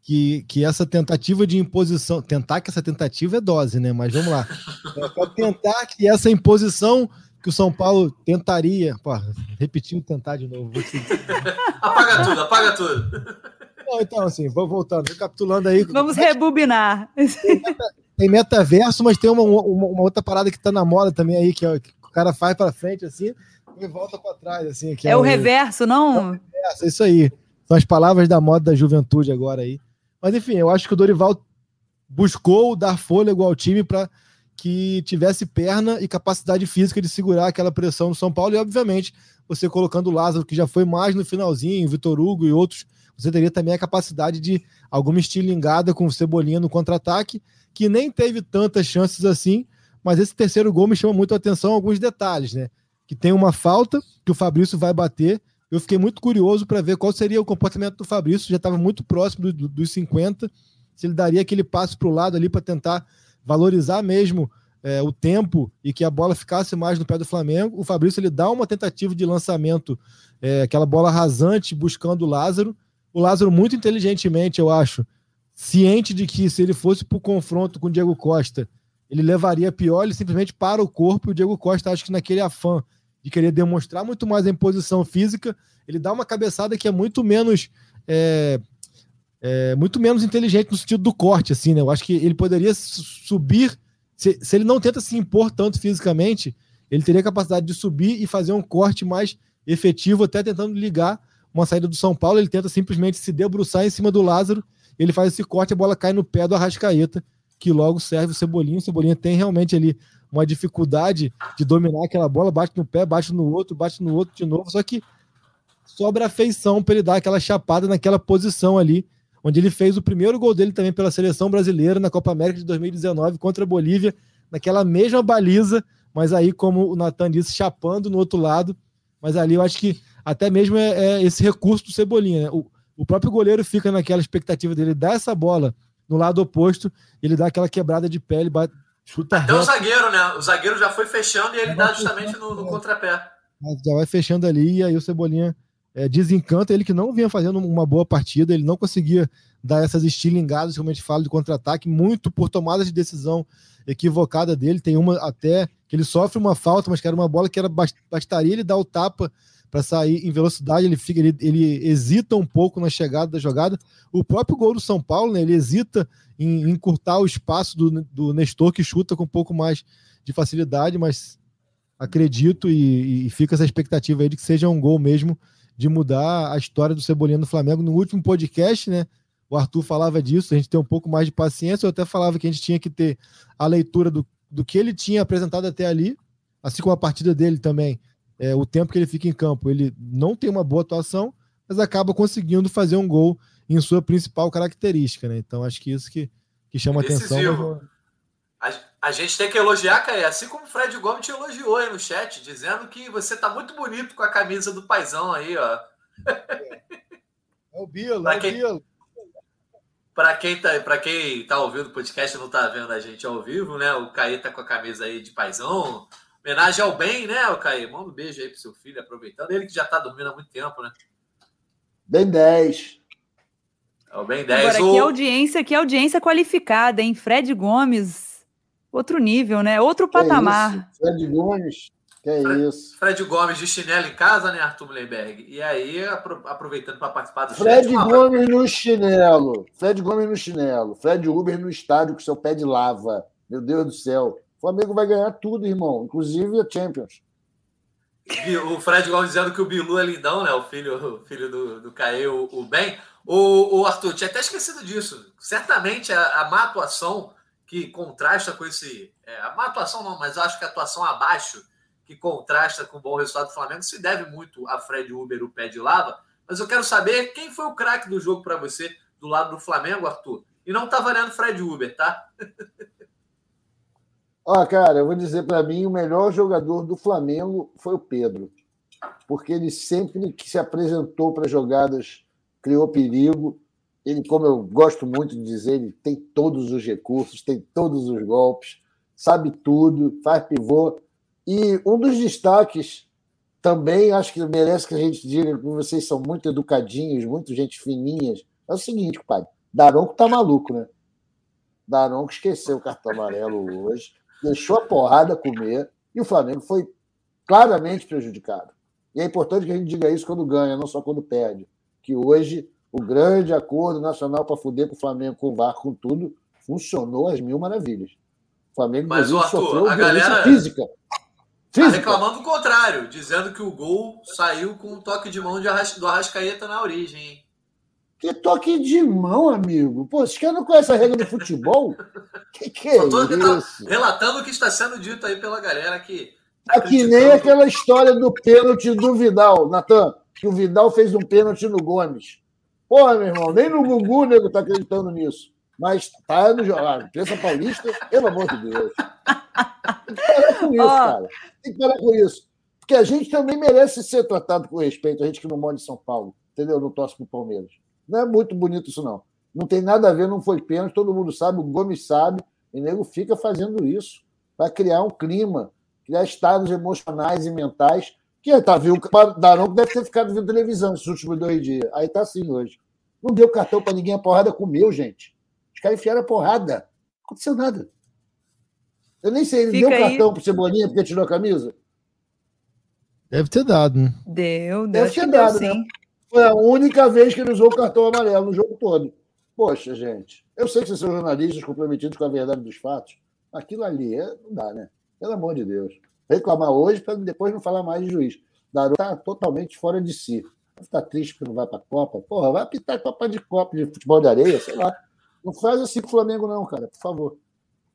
que, que essa tentativa de imposição, tentar que essa tentativa é dose, né? Mas vamos lá. É para tentar que essa imposição que o São Paulo tentaria. Pô, repetiu tentar de novo. apaga tudo, apaga tudo. Não, então, assim, vou voltando, recapitulando aí. Vamos rebobinar. Tem, meta, tem metaverso, mas tem uma, uma, uma, outra parada que tá na moda também aí, que, é, que o cara faz para frente assim e volta para trás. assim. é, é o reverso, não? É o reverso, é isso aí. São as palavras da moda da juventude agora aí. Mas enfim, eu acho que o Dorival buscou dar fôlego ao time para que tivesse perna e capacidade física de segurar aquela pressão no São Paulo. E, obviamente, você colocando o Lázaro, que já foi mais no finalzinho, Vitor Hugo e outros, você teria também a capacidade de alguma estilingada com o Cebolinha no contra-ataque, que nem teve tantas chances assim, mas esse terceiro gol me chama muito a atenção alguns detalhes, né? Que tem uma falta que o Fabrício vai bater eu fiquei muito curioso para ver qual seria o comportamento do Fabrício, já estava muito próximo do, dos 50, se ele daria aquele passo para o lado ali para tentar valorizar mesmo é, o tempo e que a bola ficasse mais no pé do Flamengo. O Fabrício ele dá uma tentativa de lançamento, é, aquela bola rasante buscando o Lázaro. O Lázaro, muito inteligentemente, eu acho, ciente de que se ele fosse para o confronto com o Diego Costa, ele levaria pior, ele simplesmente para o corpo e o Diego Costa, acho que naquele afã de querer demonstrar muito mais a imposição física, ele dá uma cabeçada que é muito menos é, é, muito menos inteligente no sentido do corte, assim, né? Eu acho que ele poderia subir, se, se ele não tenta se impor tanto fisicamente, ele teria capacidade de subir e fazer um corte mais efetivo, até tentando ligar uma saída do São Paulo. Ele tenta simplesmente se debruçar em cima do Lázaro, ele faz esse corte, a bola cai no pé do Arrascaeta, que logo serve o Cebolinha. O Cebolinha tem realmente ali uma dificuldade de dominar aquela bola, bate no pé, bate no outro, bate no outro de novo, só que sobra afeição para ele dar aquela chapada naquela posição ali, onde ele fez o primeiro gol dele também pela seleção brasileira na Copa América de 2019 contra a Bolívia, naquela mesma baliza, mas aí, como o Natan disse, chapando no outro lado. Mas ali eu acho que até mesmo é, é esse recurso do Cebolinha. Né? O, o próprio goleiro fica naquela expectativa dele dar essa bola no lado oposto, ele dá aquela quebrada de pele, Chuta Até reto. o zagueiro, né? O zagueiro já foi fechando e ele dá justamente no, no contrapé. Já vai fechando ali e aí o Cebolinha é, desencanta. Ele que não vinha fazendo uma boa partida, ele não conseguia dar essas estilingadas, como a gente fala, de contra-ataque, muito por tomadas de decisão equivocada dele. Tem uma até que ele sofre uma falta, mas que era uma bola que era bastaria ele dar o tapa para sair em velocidade, ele fica, ele, ele hesita um pouco na chegada da jogada. O próprio gol do São Paulo, né, ele hesita em encurtar o espaço do, do Nestor, que chuta com um pouco mais de facilidade, mas acredito e, e fica essa expectativa aí de que seja um gol mesmo de mudar a história do Cebolinha no Flamengo. No último podcast, né, o Arthur falava disso, a gente tem um pouco mais de paciência, eu até falava que a gente tinha que ter a leitura do, do que ele tinha apresentado até ali, assim como a partida dele também é, o tempo que ele fica em campo, ele não tem uma boa atuação, mas acaba conseguindo fazer um gol em sua principal característica, né? Então acho que isso que, que chama atenção. Mas... A, a, gente tem que elogiar, Caio, assim como o Fred Gomes te elogiou aí no chat, dizendo que você tá muito bonito com a camisa do paizão aí, ó. É, o Bilo, é o quem... Bilo. Para quem, tá, pra quem tá ouvindo o podcast e não tá vendo a gente ao vivo, né? O Caí tá com a camisa aí de paizão, Homenagem ao bem, né, o Caio? Manda um beijo aí pro seu filho, aproveitando. Ele que já tá dormindo há muito tempo, né? Bem 10. É o bem 10. Agora, o... que audiência, que audiência qualificada, hein? Fred Gomes, outro nível, né? Outro que patamar. É Fred Gomes, que é Fred, isso. Fred Gomes de chinelo em casa, né, Arthur Mullenberg? E aí, aproveitando para participar do Fred chat, Gomes no chinelo. Fred Gomes no chinelo. Fred Uber no estádio com seu pé de lava. Meu Deus do céu. O Flamengo vai ganhar tudo, irmão, inclusive a Champions. O Fred Gomes dizendo que o Bilu é lindão, né? O filho, o filho do, do Caio, o, o Ben. O, o Arthur, tinha até esquecido disso. Certamente a, a má atuação que contrasta com esse. É, a má atuação não, mas acho que a atuação abaixo, que contrasta com o bom resultado do Flamengo, se deve muito a Fred Uber, o pé de lava. Mas eu quero saber quem foi o craque do jogo para você do lado do Flamengo, Arthur. E não tá valendo Fred Uber, tá? Ó, cara, eu vou dizer para mim, o melhor jogador do Flamengo foi o Pedro. Porque ele sempre que se apresentou para jogadas criou perigo. Ele, como eu gosto muito de dizer, ele tem todos os recursos, tem todos os golpes, sabe tudo, faz pivô. E um dos destaques também, acho que merece que a gente diga que vocês são muito educadinhos, muito gente fininhas. É o seguinte, pai, Daronco tá maluco, né? Daronco esqueceu o cartão amarelo hoje deixou a porrada comer e o Flamengo foi claramente prejudicado. E é importante que a gente diga isso quando ganha, não só quando perde. Que hoje o grande acordo nacional para fuder com o Flamengo, com o VAR, com tudo, funcionou às mil maravilhas. O Flamengo Mas, o Arthur, a galera física. Tá reclamando o contrário, dizendo que o gol saiu com um toque de mão de Arras... do Arrascaeta na origem. Que toque de mão, amigo. Pô, vocês querem não conhece a regra do futebol? que que é isso? Relatando o que está sendo dito aí pela galera que. Tá é que nem aquela história do pênalti do Vidal, Natan, que o Vidal fez um pênalti no Gomes. Porra, meu irmão, nem no Gugu o nego tá acreditando nisso. Mas tá no jogar. Pensa paulista, pelo amor de Deus. Tem que parar com isso, oh. cara. Tem que parar com isso. Porque a gente também merece ser tratado com respeito, a gente que não mora em São Paulo, entendeu? Não torce pro Palmeiras. Não é muito bonito isso, não. Não tem nada a ver, não foi pênalti, todo mundo sabe, o Gomes sabe, e o nego fica fazendo isso para criar um clima, criar estados emocionais e mentais. Que tá viu, o Daronco deve ter ficado vendo televisão esses últimos dois dias. Aí tá assim hoje. Não deu cartão para ninguém, a porrada comeu, gente. Os caras enfiaram a porrada. Não aconteceu nada. Eu nem sei, ele Fica deu aí... cartão pro Cebolinha porque tirou a camisa? Deve ter dado, né? Deu, deve, deve ter dado, deu, né? sim. Foi a única vez que ele usou o cartão amarelo no jogo todo. Poxa, gente, eu sei que vocês são jornalistas comprometidos com a verdade dos fatos. Aquilo ali é, não dá, né? Pelo amor de Deus. Reclamar hoje para depois não falar mais de juiz. Daru está totalmente fora de si. Está triste porque não vai para a Copa. Porra, vai apitar Copa de Copa de futebol de areia, sei lá. Não faz assim com o Flamengo, não, cara, por favor.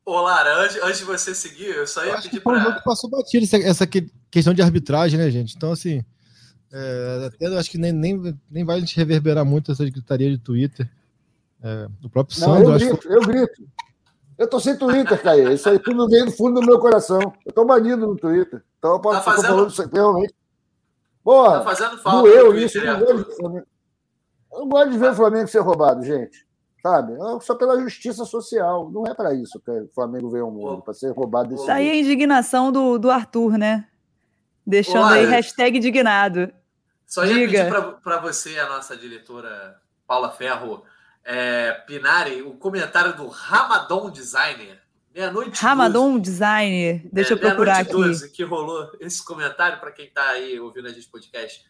Ô, Lara, antes, antes de você seguir, eu só ia eu pedir para. que passou batido essa questão de arbitragem, né, gente? Então, assim. É, até eu acho que nem, nem, nem vai te reverberar muito essa gritaria de Twitter. É, o próprio não, Sandro. Eu grito, que... eu grito. Eu tô sem Twitter, Caio. Isso aí tudo vem do fundo do meu coração. Eu tô banido no Twitter. Então eu posso tá fazendo... falando isso aqui, realmente. Porra, tá fazendo falta doeu isso. Eu não, gosto, eu não gosto de ver o Flamengo ser roubado, gente. Sabe? Só pela justiça social. Não é para isso que o Flamengo veio ao mundo, para ser roubado desse Daí a indignação do, do Arthur, né? Deixando Olha, aí hashtag indignado. Só ia Diga. pedir para você, a nossa diretora Paula Ferro, é, Pinari, o comentário do Ramadon Designer. Meia-noite Ramadon Design. Deixa é, eu procurar aqui. 12, que rolou esse comentário para quem está aí ouvindo a gente podcast.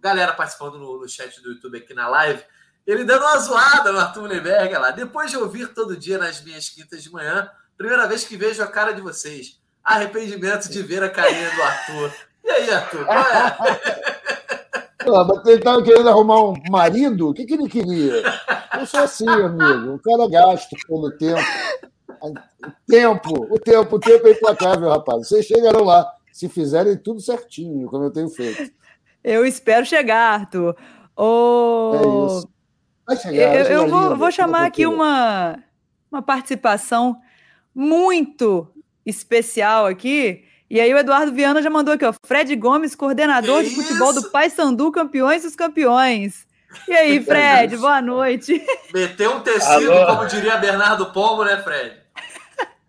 Galera participando no, no, chat do YouTube aqui na live. Ele dando uma zoada no Arthur Mullenberg lá. Depois de ouvir todo dia nas minhas quintas de manhã, primeira vez que vejo a cara de vocês. Arrependimento de ver a carinha do Arthur. E aí, Arthur, qual é? Ah, mas ele estava querendo arrumar um marido? O que, que ele queria? Eu sou assim, amigo. O cara gasta pelo tempo. O tempo, o tempo, o tempo é implacável, rapaz. Vocês chegarão lá, se fizerem tudo certinho, como eu tenho feito. Eu espero chegar, Arthur. Oh... É isso. Vai chegar, eu, eu vou, vou chamar aqui uma, uma participação muito especial aqui. E aí o Eduardo Viana já mandou aqui, ó. Fred Gomes, coordenador que de futebol isso? do Paysandu, campeões dos campeões. E aí, Fred, boa noite. Meteu um tecido, Alô? como diria Bernardo Pombo, né, Fred?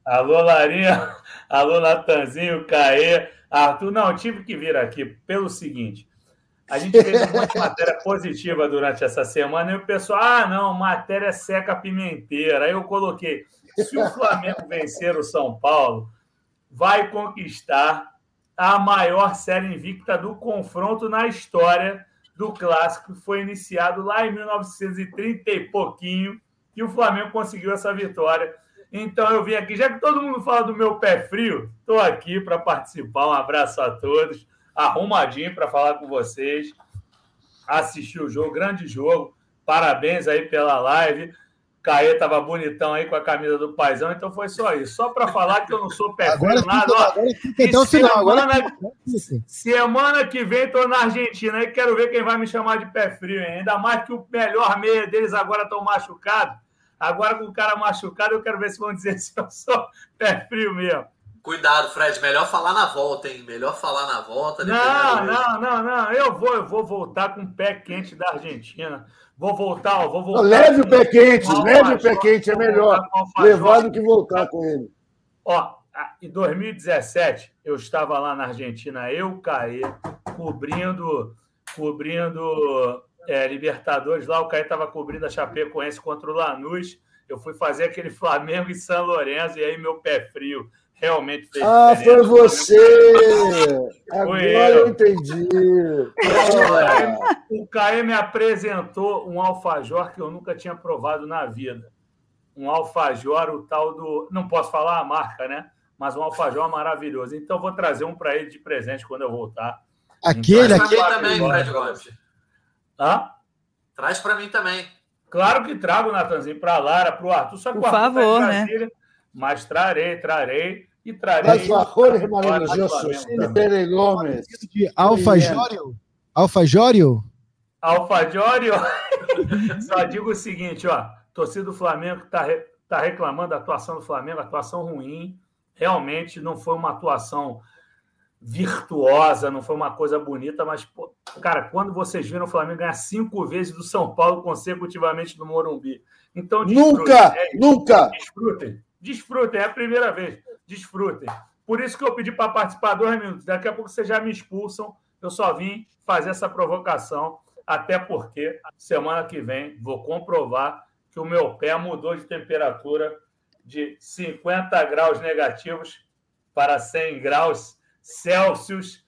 Alô, Larinha. Alô, Natanzinho, Caê. Arthur, não, tive que vir aqui pelo seguinte. A gente fez um monte de matéria positiva durante essa semana e o pessoal, ah, não, matéria seca pimenteira. Aí eu coloquei, se o Flamengo vencer o São Paulo, vai conquistar a maior série invicta do confronto na história do clássico, que foi iniciado lá em 1930 e pouquinho, que o Flamengo conseguiu essa vitória. Então eu vim aqui, já que todo mundo fala do meu pé frio, estou aqui para participar. Um abraço a todos, arrumadinho para falar com vocês. Assistir o jogo, grande jogo. Parabéns aí pela live. Caê tava bonitão aí com a camisa do paizão, então foi só isso. Só para falar que eu não sou pé frio, nada. Ó, agora até o final. Agora... Semana que vem estou na Argentina e quero ver quem vai me chamar de pé frio. Hein? Ainda mais que o melhor meia deles agora estão machucados. Agora com o cara machucado, eu quero ver se vão dizer se eu sou pé frio mesmo. Cuidado, Fred. Melhor falar na volta, hein? Melhor falar na volta. Não, não, não, não. Eu vou, eu vou voltar com o pé quente da Argentina. Vou voltar, vou voltar. Não, leve o pé quente, leve o pé quente, é melhor. Levar do que voltar com ele. Ó, em 2017, eu estava lá na Argentina, eu, Caê, cobrindo, cobrindo é, Libertadores. Lá o Caê estava cobrindo a Chapecoense contra o Lanús. Eu fui fazer aquele Flamengo e São Lourenço, e aí meu pé frio realmente fez Ah, foi você! Agora eu. eu entendi. O Caê me apresentou um alfajor que eu nunca tinha provado na vida. Um alfajor, o tal do. Não posso falar a marca, né? Mas um alfajor maravilhoso. Então, vou trazer um para ele de presente quando eu voltar. Aquele, então, aquele também, Fred Gomes. Hã? Traz para mim também. Claro que trago, Natanzinho, para a Lara, para o Arthur. Só que Por o Arthur tá favor, tá né? Mas trarei, trarei e trarei. Alfajores maravilhosos. Pere Gomes. De Alfajório? Alfajório? Alfajório? Só digo o seguinte, ó. Torcida do Flamengo que está tá reclamando da atuação do Flamengo, atuação ruim. Realmente não foi uma atuação virtuosa, não foi uma coisa bonita, mas, pô, cara, quando vocês viram o Flamengo ganhar cinco vezes do São Paulo consecutivamente no Morumbi. Então, nunca, é, nunca. Desfrutem, desfrutem, é a primeira vez desfrutem. Por isso que eu pedi para participar dois minutos. Daqui a pouco vocês já me expulsam. Eu só vim fazer essa provocação, até porque semana que vem vou comprovar que o meu pé mudou de temperatura de 50 graus negativos para 100 graus Celsius,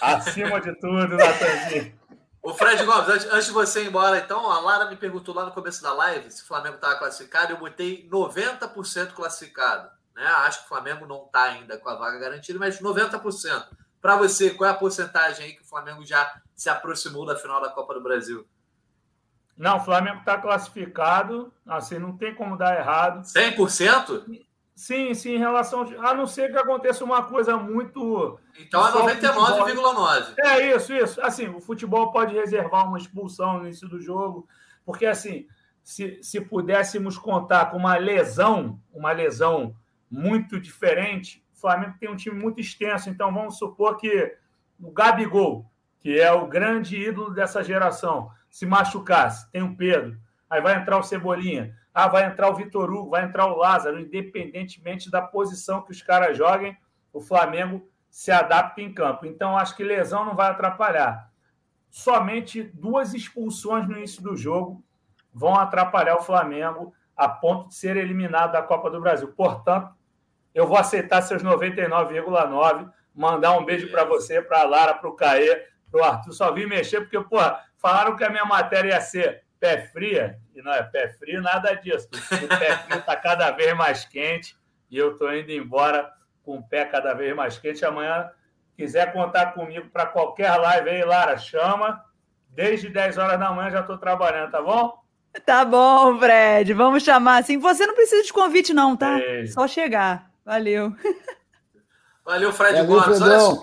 acima de tudo, Natanzinho. O Fred Gomes, antes, de você ir embora, então, a Lara me perguntou lá no começo da live se o Flamengo estava classificado. Eu botei 90% classificado. Né? Acho que o Flamengo não está ainda com a vaga garantida, mas 90%. Para você, qual é a porcentagem aí que o Flamengo já se aproximou da final da Copa do Brasil? Não, o Flamengo está classificado, assim, não tem como dar errado. 100%? Sim, sim, em relação. A não ser que aconteça uma coisa muito. Então é 99,9%. É isso, isso. Assim, o futebol pode reservar uma expulsão no início do jogo, porque, assim, se, se pudéssemos contar com uma lesão, uma lesão muito diferente. O Flamengo tem um time muito extenso, então vamos supor que o Gabigol, que é o grande ídolo dessa geração, se machucasse, tem o Pedro, aí vai entrar o Cebolinha, ah, vai entrar o Vitor Hugo, vai entrar o Lázaro, independentemente da posição que os caras joguem, o Flamengo se adapta em campo. Então, acho que lesão não vai atrapalhar. Somente duas expulsões no início do jogo vão atrapalhar o Flamengo a ponto de ser eliminado da Copa do Brasil. Portanto, eu vou aceitar seus 99,9. Mandar um beijo para você, para a Lara, para o Caê, para o Arthur. Só vim mexer porque, pô, falaram que a minha matéria ia ser pé fria, e não é pé frio, nada disso. O pé frio está cada vez mais quente e eu estou indo embora com o pé cada vez mais quente. Amanhã, quiser contar comigo para qualquer live aí, Lara, chama. Desde 10 horas da manhã já estou trabalhando, tá bom? Tá bom, Fred. Vamos chamar assim. Você não precisa de convite, não, tá? Beijo. Só chegar. Valeu. Valeu, Fred Valeu, Gomes. Olha só,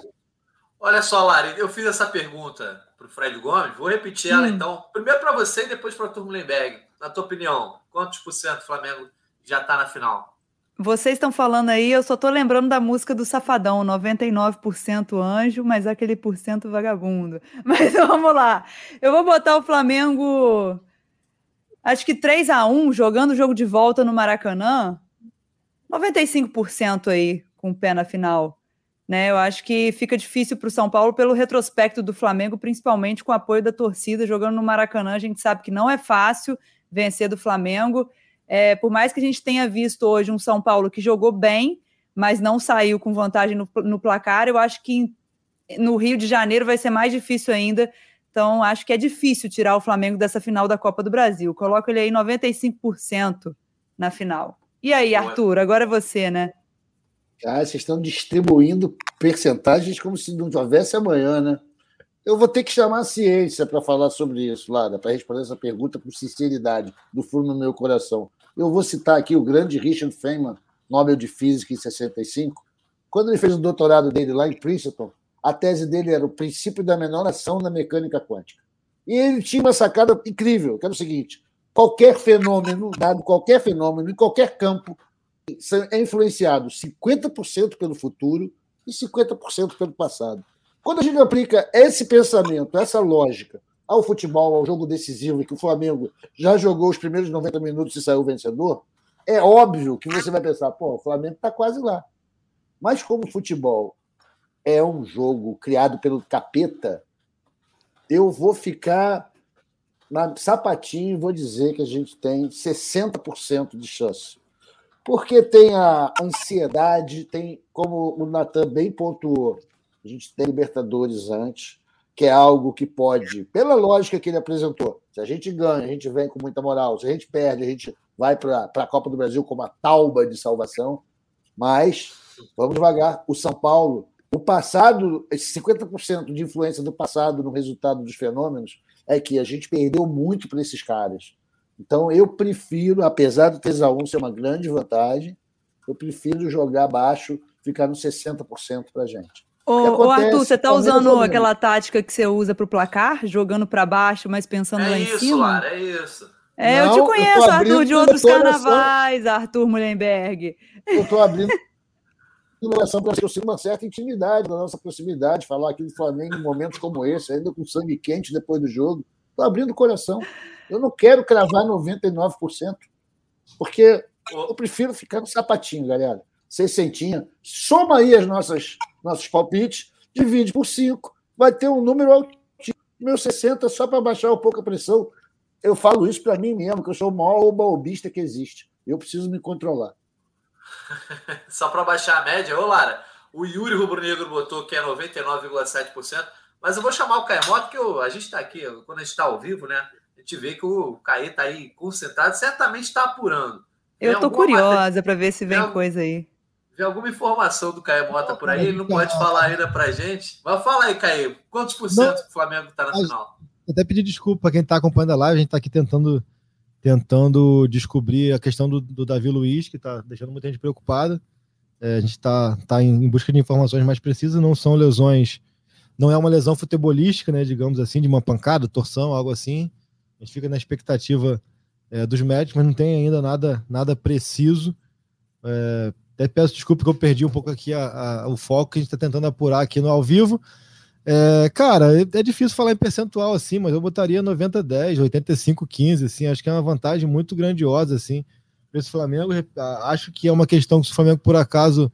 olha só, Lari, eu fiz essa pergunta para o Fred Gomes. Vou repetir ela, hum. então. Primeiro para você e depois para o Arthur Mullenberg. Na tua opinião, quantos por cento o Flamengo já está na final? Vocês estão falando aí, eu só tô lembrando da música do Safadão, 99% anjo, mas aquele por cento vagabundo. Mas vamos lá. Eu vou botar o Flamengo, acho que 3 a 1 jogando o jogo de volta no Maracanã. 95% aí com o pé na final. Né, eu acho que fica difícil para o São Paulo pelo retrospecto do Flamengo, principalmente com o apoio da torcida jogando no Maracanã. A gente sabe que não é fácil vencer do Flamengo. É, por mais que a gente tenha visto hoje um São Paulo que jogou bem, mas não saiu com vantagem no, no placar, eu acho que no Rio de Janeiro vai ser mais difícil ainda. Então, acho que é difícil tirar o Flamengo dessa final da Copa do Brasil. Coloco ele aí 95% na final. E aí, Arthur, agora é você, né? Ah, vocês estão distribuindo percentagens como se não houvesse amanhã, né? Eu vou ter que chamar a ciência para falar sobre isso, Lara, para responder essa pergunta com sinceridade, do fundo do meu coração. Eu vou citar aqui o grande Richard Feynman, Nobel de Física em 65. Quando ele fez o doutorado dele lá em Princeton, a tese dele era o princípio da menor ação na mecânica quântica. E ele tinha uma sacada incrível, que era o seguinte: qualquer fenômeno, dado qualquer fenômeno, em qualquer campo, é influenciado 50% pelo futuro e 50% pelo passado. Quando a gente aplica esse pensamento, essa lógica ao futebol, ao jogo decisivo, que o Flamengo já jogou os primeiros 90 minutos e saiu vencedor, é óbvio que você vai pensar, pô, o Flamengo está quase lá. Mas como o futebol é um jogo criado pelo capeta, eu vou ficar na sapatinho e vou dizer que a gente tem 60% de chance. Porque tem a ansiedade, tem, como o Natan bem pontuou, a gente tem Libertadores antes, que é algo que pode, pela lógica que ele apresentou, se a gente ganha, a gente vem com muita moral, se a gente perde, a gente vai para a Copa do Brasil com uma tauba de salvação. Mas, vamos devagar, o São Paulo, o passado, esse 50% de influência do passado no resultado dos fenômenos, é que a gente perdeu muito para esses caras. Então, eu prefiro, apesar do 3 a 1 ser uma grande vantagem, eu prefiro jogar baixo, ficar no 60% para a gente. Ô, ô, Arthur, você tá usando aquela tática que você usa pro placar, jogando para baixo, mas pensando é lá isso, em cima? Lara, é isso. É, Não, eu te conheço, eu Arthur, de outros carnavais, Arthur Mullenberg. Eu tô abrindo coração para eu sinto uma certa intimidade da nossa proximidade, falar aqui do Flamengo em momentos como esse, ainda com sangue quente depois do jogo. Estou abrindo o coração. Eu não quero cravar 99%, porque eu prefiro ficar no sapatinho, galera sessentinha. Soma aí as nossas nossos palpites, divide por 5, vai ter um número altíssimo. Meu 60 só para baixar um pouco a pressão. Eu falo isso para mim mesmo, que eu sou o maior baobista que existe. Eu preciso me controlar. só para baixar a média, ô Lara, o Yuri Rubro Negro botou que é 99,7%, mas eu vou chamar o Caemoto, que eu, a gente está aqui, quando a gente está ao vivo, né? A gente vê que o Caê está aí concentrado, certamente está apurando. Eu tô curiosa para ver se vem coisa aí vê alguma informação do Caio Mota por aí, ele não pode falar ainda pra gente. Mas fala aí, Caio, quantos por cento o Flamengo tá na final? Até pedir desculpa para quem está acompanhando a live, a gente está aqui tentando, tentando descobrir a questão do, do Davi Luiz, que está deixando muita gente preocupada. É, a gente está tá em, em, busca de informações mais precisas, não são lesões, não é uma lesão futebolística, né, digamos assim, de uma pancada, torção, algo assim. A gente fica na expectativa é, dos médicos, mas não tem ainda nada, nada preciso. É, até peço desculpa que eu perdi um pouco aqui a, a, o foco que a gente está tentando apurar aqui no ao vivo. É, cara, é, é difícil falar em percentual assim, mas eu botaria 90-10, 85-15, assim, acho que é uma vantagem muito grandiosa, assim, para esse Flamengo. Acho que é uma questão que se o Flamengo, por acaso,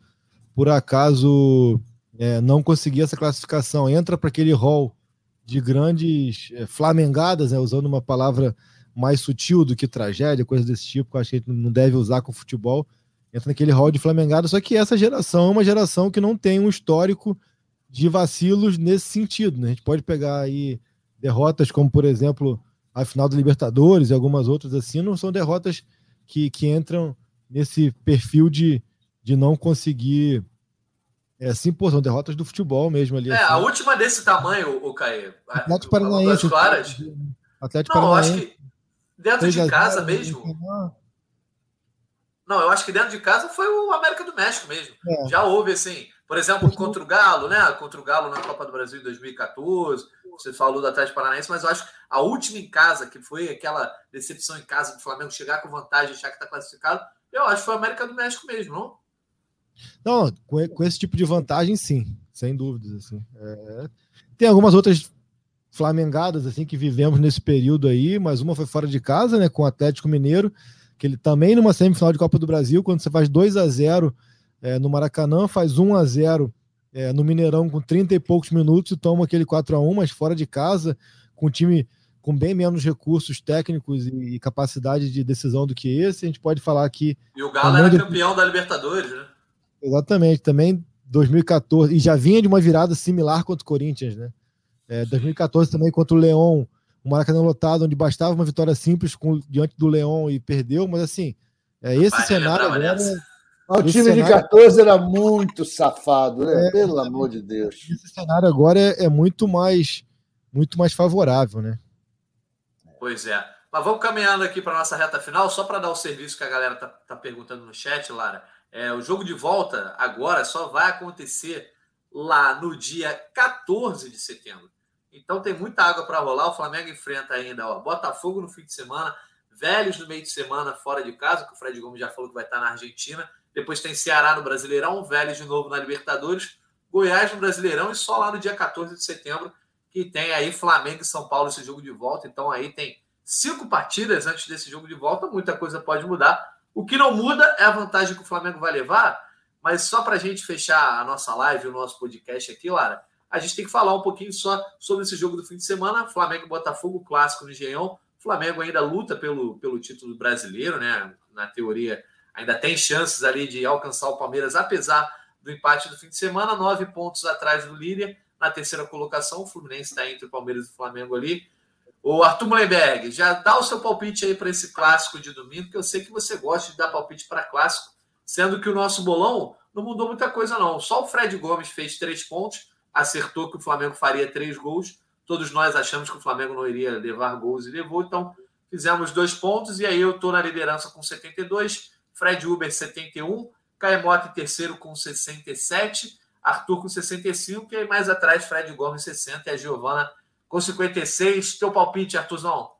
por acaso é, não conseguir essa classificação, entra para aquele rol de grandes é, flamengadas, né, usando uma palavra mais sutil do que tragédia, coisa desse tipo, que eu acho que a gente não deve usar com o futebol entra naquele hall de Flamengada, só que essa geração é uma geração que não tem um histórico de vacilos nesse sentido. Né? A gente pode pegar aí derrotas como, por exemplo, a final da Libertadores e algumas outras assim, não são derrotas que, que entram nesse perfil de, de não conseguir é, se impor, são derrotas do futebol mesmo ali. É, assim. a última desse tamanho, o Caê. Atlético Paranaense. Claras. Atlético não, Paranaense. acho que dentro de casa mesmo. Não, eu acho que dentro de casa foi o América do México mesmo. É. Já houve, assim, por exemplo, contra o Galo, né? Contra o Galo na Copa do Brasil em 2014. Você falou do Atlético Paranaense, mas eu acho que a última em casa, que foi aquela decepção em casa do Flamengo chegar com vantagem, achar que está classificado, eu acho que foi o América do México mesmo, não? Não, com, com esse tipo de vantagem, sim, sem dúvidas. Assim. É... Tem algumas outras flamengadas assim que vivemos nesse período aí, mas uma foi fora de casa, né, com o Atlético Mineiro, que ele também numa semifinal de Copa do Brasil, quando você faz 2 a 0 é, no Maracanã, faz 1 a 0 é, no Mineirão com 30 e poucos minutos e toma aquele 4 a 1 mas fora de casa, com um time com bem menos recursos técnicos e, e capacidade de decisão do que esse, a gente pode falar que. E o Galo era campeão da Libertadores, né? Exatamente, também 2014, e já vinha de uma virada similar contra o Corinthians, né? É, 2014 também contra o Leão, o Maracanã lotado, onde bastava uma vitória simples com, diante do Leão e perdeu, mas assim, é, esse Pai, cenário agora. O time cenário... de 14 era muito safado, né? É, Pelo amor de Deus. Esse cenário agora é, é, muito mais muito mais favorável, né? Pois é. Mas vamos caminhando aqui para nossa reta final, só para dar o serviço que a galera tá, tá perguntando no chat, Lara. É, o jogo de volta agora só vai acontecer lá no dia 14 de setembro. Então tem muita água para rolar. O Flamengo enfrenta ainda ó, Botafogo no fim de semana, Velhos no meio de semana fora de casa, que o Fred Gomes já falou que vai estar na Argentina. Depois tem Ceará no Brasileirão, Velhos de novo na Libertadores, Goiás no Brasileirão e só lá no dia 14 de setembro que tem aí Flamengo e São Paulo esse jogo de volta. Então aí tem cinco partidas antes desse jogo de volta, muita coisa pode mudar. O que não muda é a vantagem que o Flamengo vai levar, mas só para a gente fechar a nossa live, o nosso podcast aqui, Lara, a gente tem que falar um pouquinho só sobre esse jogo do fim de semana. Flamengo e Botafogo, clássico no Engenhão. O Flamengo ainda luta pelo, pelo título brasileiro, né? Na teoria, ainda tem chances ali de alcançar o Palmeiras, apesar do empate do fim de semana, nove pontos atrás do Líria. Na terceira colocação, o Fluminense está entre o Palmeiras e o Flamengo ali. O Arthur Mullenberg, já dá o seu palpite aí para esse clássico de domingo, que eu sei que você gosta de dar palpite para clássico, sendo que o nosso bolão não mudou muita coisa, não. Só o Fred Gomes fez três pontos, acertou que o Flamengo faria três gols. Todos nós achamos que o Flamengo não iria levar gols e levou, então fizemos dois pontos. E aí eu estou na liderança com 72, Fred Uber 71, Caemota em terceiro com 67, Arthur com 65, e aí mais atrás Fred Gomes 60 e a Giovana com 56. Teu palpite, Arthurzão?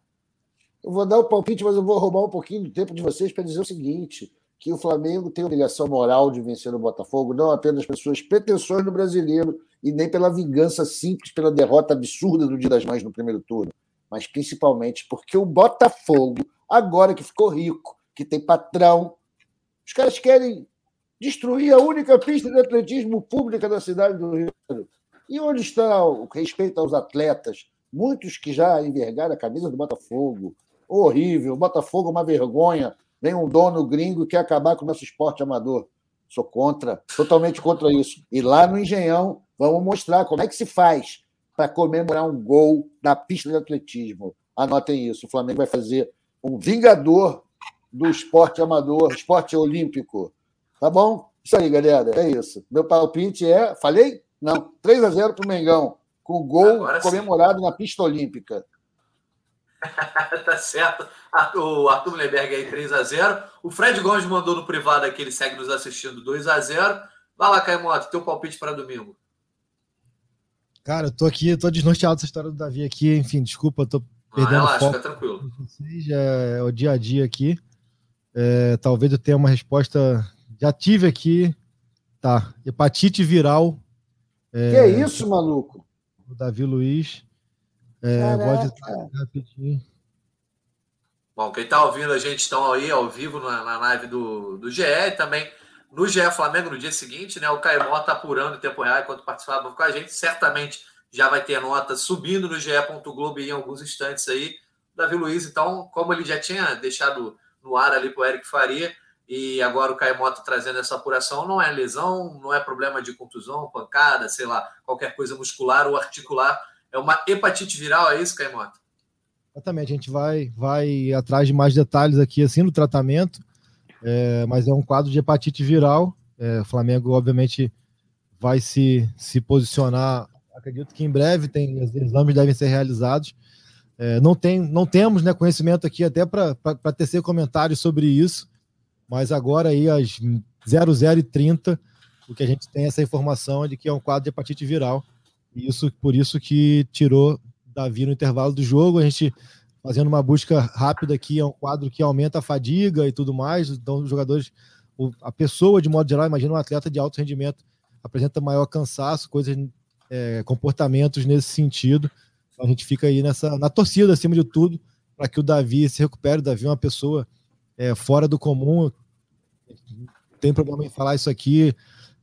Eu vou dar o palpite, mas eu vou roubar um pouquinho do tempo de vocês para dizer o seguinte: que o Flamengo tem obrigação moral de vencer o Botafogo, não apenas pelas suas pretensões no brasileiro e nem pela vingança simples pela derrota absurda do Dia das Mães no primeiro turno, mas principalmente porque o Botafogo, agora que ficou rico, que tem patrão, os caras querem destruir a única pista de atletismo pública da cidade do Rio. E onde está o respeito aos atletas? Muitos que já envergaram a camisa do Botafogo. Horrível, o Botafogo é uma vergonha. Vem um dono gringo que quer acabar com o nosso esporte amador. Sou contra, totalmente contra isso. E lá no Engenhão, vamos mostrar como é que se faz para comemorar um gol na pista de atletismo. Anotem isso: o Flamengo vai fazer um vingador do esporte amador, esporte olímpico. Tá bom? Isso aí, galera. É isso. Meu palpite é. Falei? Não. 3 a 0 para o Mengão, com gol Agora comemorado sim. na pista olímpica. tá certo. O Arthur Mullenberg aí 3 a 0 O Fred Gomes mandou no privado aqui, ele segue nos assistindo 2 a 0 Vai lá, Caimoto, teu palpite para domingo. Cara, eu tô aqui, tô desnorteado dessa história do Davi aqui. Enfim, desculpa, tô perdendo ah, relaxa, foco. Fica tranquilo. Vocês, é, o dia a dia aqui. É, talvez eu tenha uma resposta já tive aqui. Tá. Hepatite viral. É, que é isso, maluco? O Davi Luiz. É, vou rapidinho. Bom, quem está ouvindo a gente estão aí ao vivo na, na live do, do GE e também no GE Flamengo no dia seguinte, né? O Caimó está apurando em tempo real enquanto participava com a gente. Certamente já vai ter nota subindo no GE.globo em alguns instantes aí. Davi Luiz, então, como ele já tinha deixado no ar ali para o Eric Faria, e agora o Caio Mota trazendo essa apuração, não é lesão, não é problema de contusão, pancada, sei lá, qualquer coisa muscular ou articular. É uma hepatite viral, é isso, Caio Mota? Exatamente, a gente vai, vai atrás de mais detalhes aqui assim no tratamento, é, mas é um quadro de hepatite viral. É, o Flamengo, obviamente, vai se, se posicionar. Acredito que em breve tem, os exames devem ser realizados. É, não, tem, não temos né, conhecimento aqui até para tecer comentários sobre isso, mas agora aí às 00 e 30 o que a gente tem essa informação é de que é um quadro de hepatite viral. E isso, por isso que tirou Davi no intervalo do jogo. A gente fazendo uma busca rápida aqui, é um quadro que aumenta a fadiga e tudo mais. Então, os jogadores, a pessoa, de modo geral, imagina um atleta de alto rendimento, apresenta maior cansaço, coisas, é, comportamentos nesse sentido. Então, a gente fica aí nessa, na torcida, acima de tudo, para que o Davi se recupere. O Davi é uma pessoa é, fora do comum. Tem problema em falar isso aqui.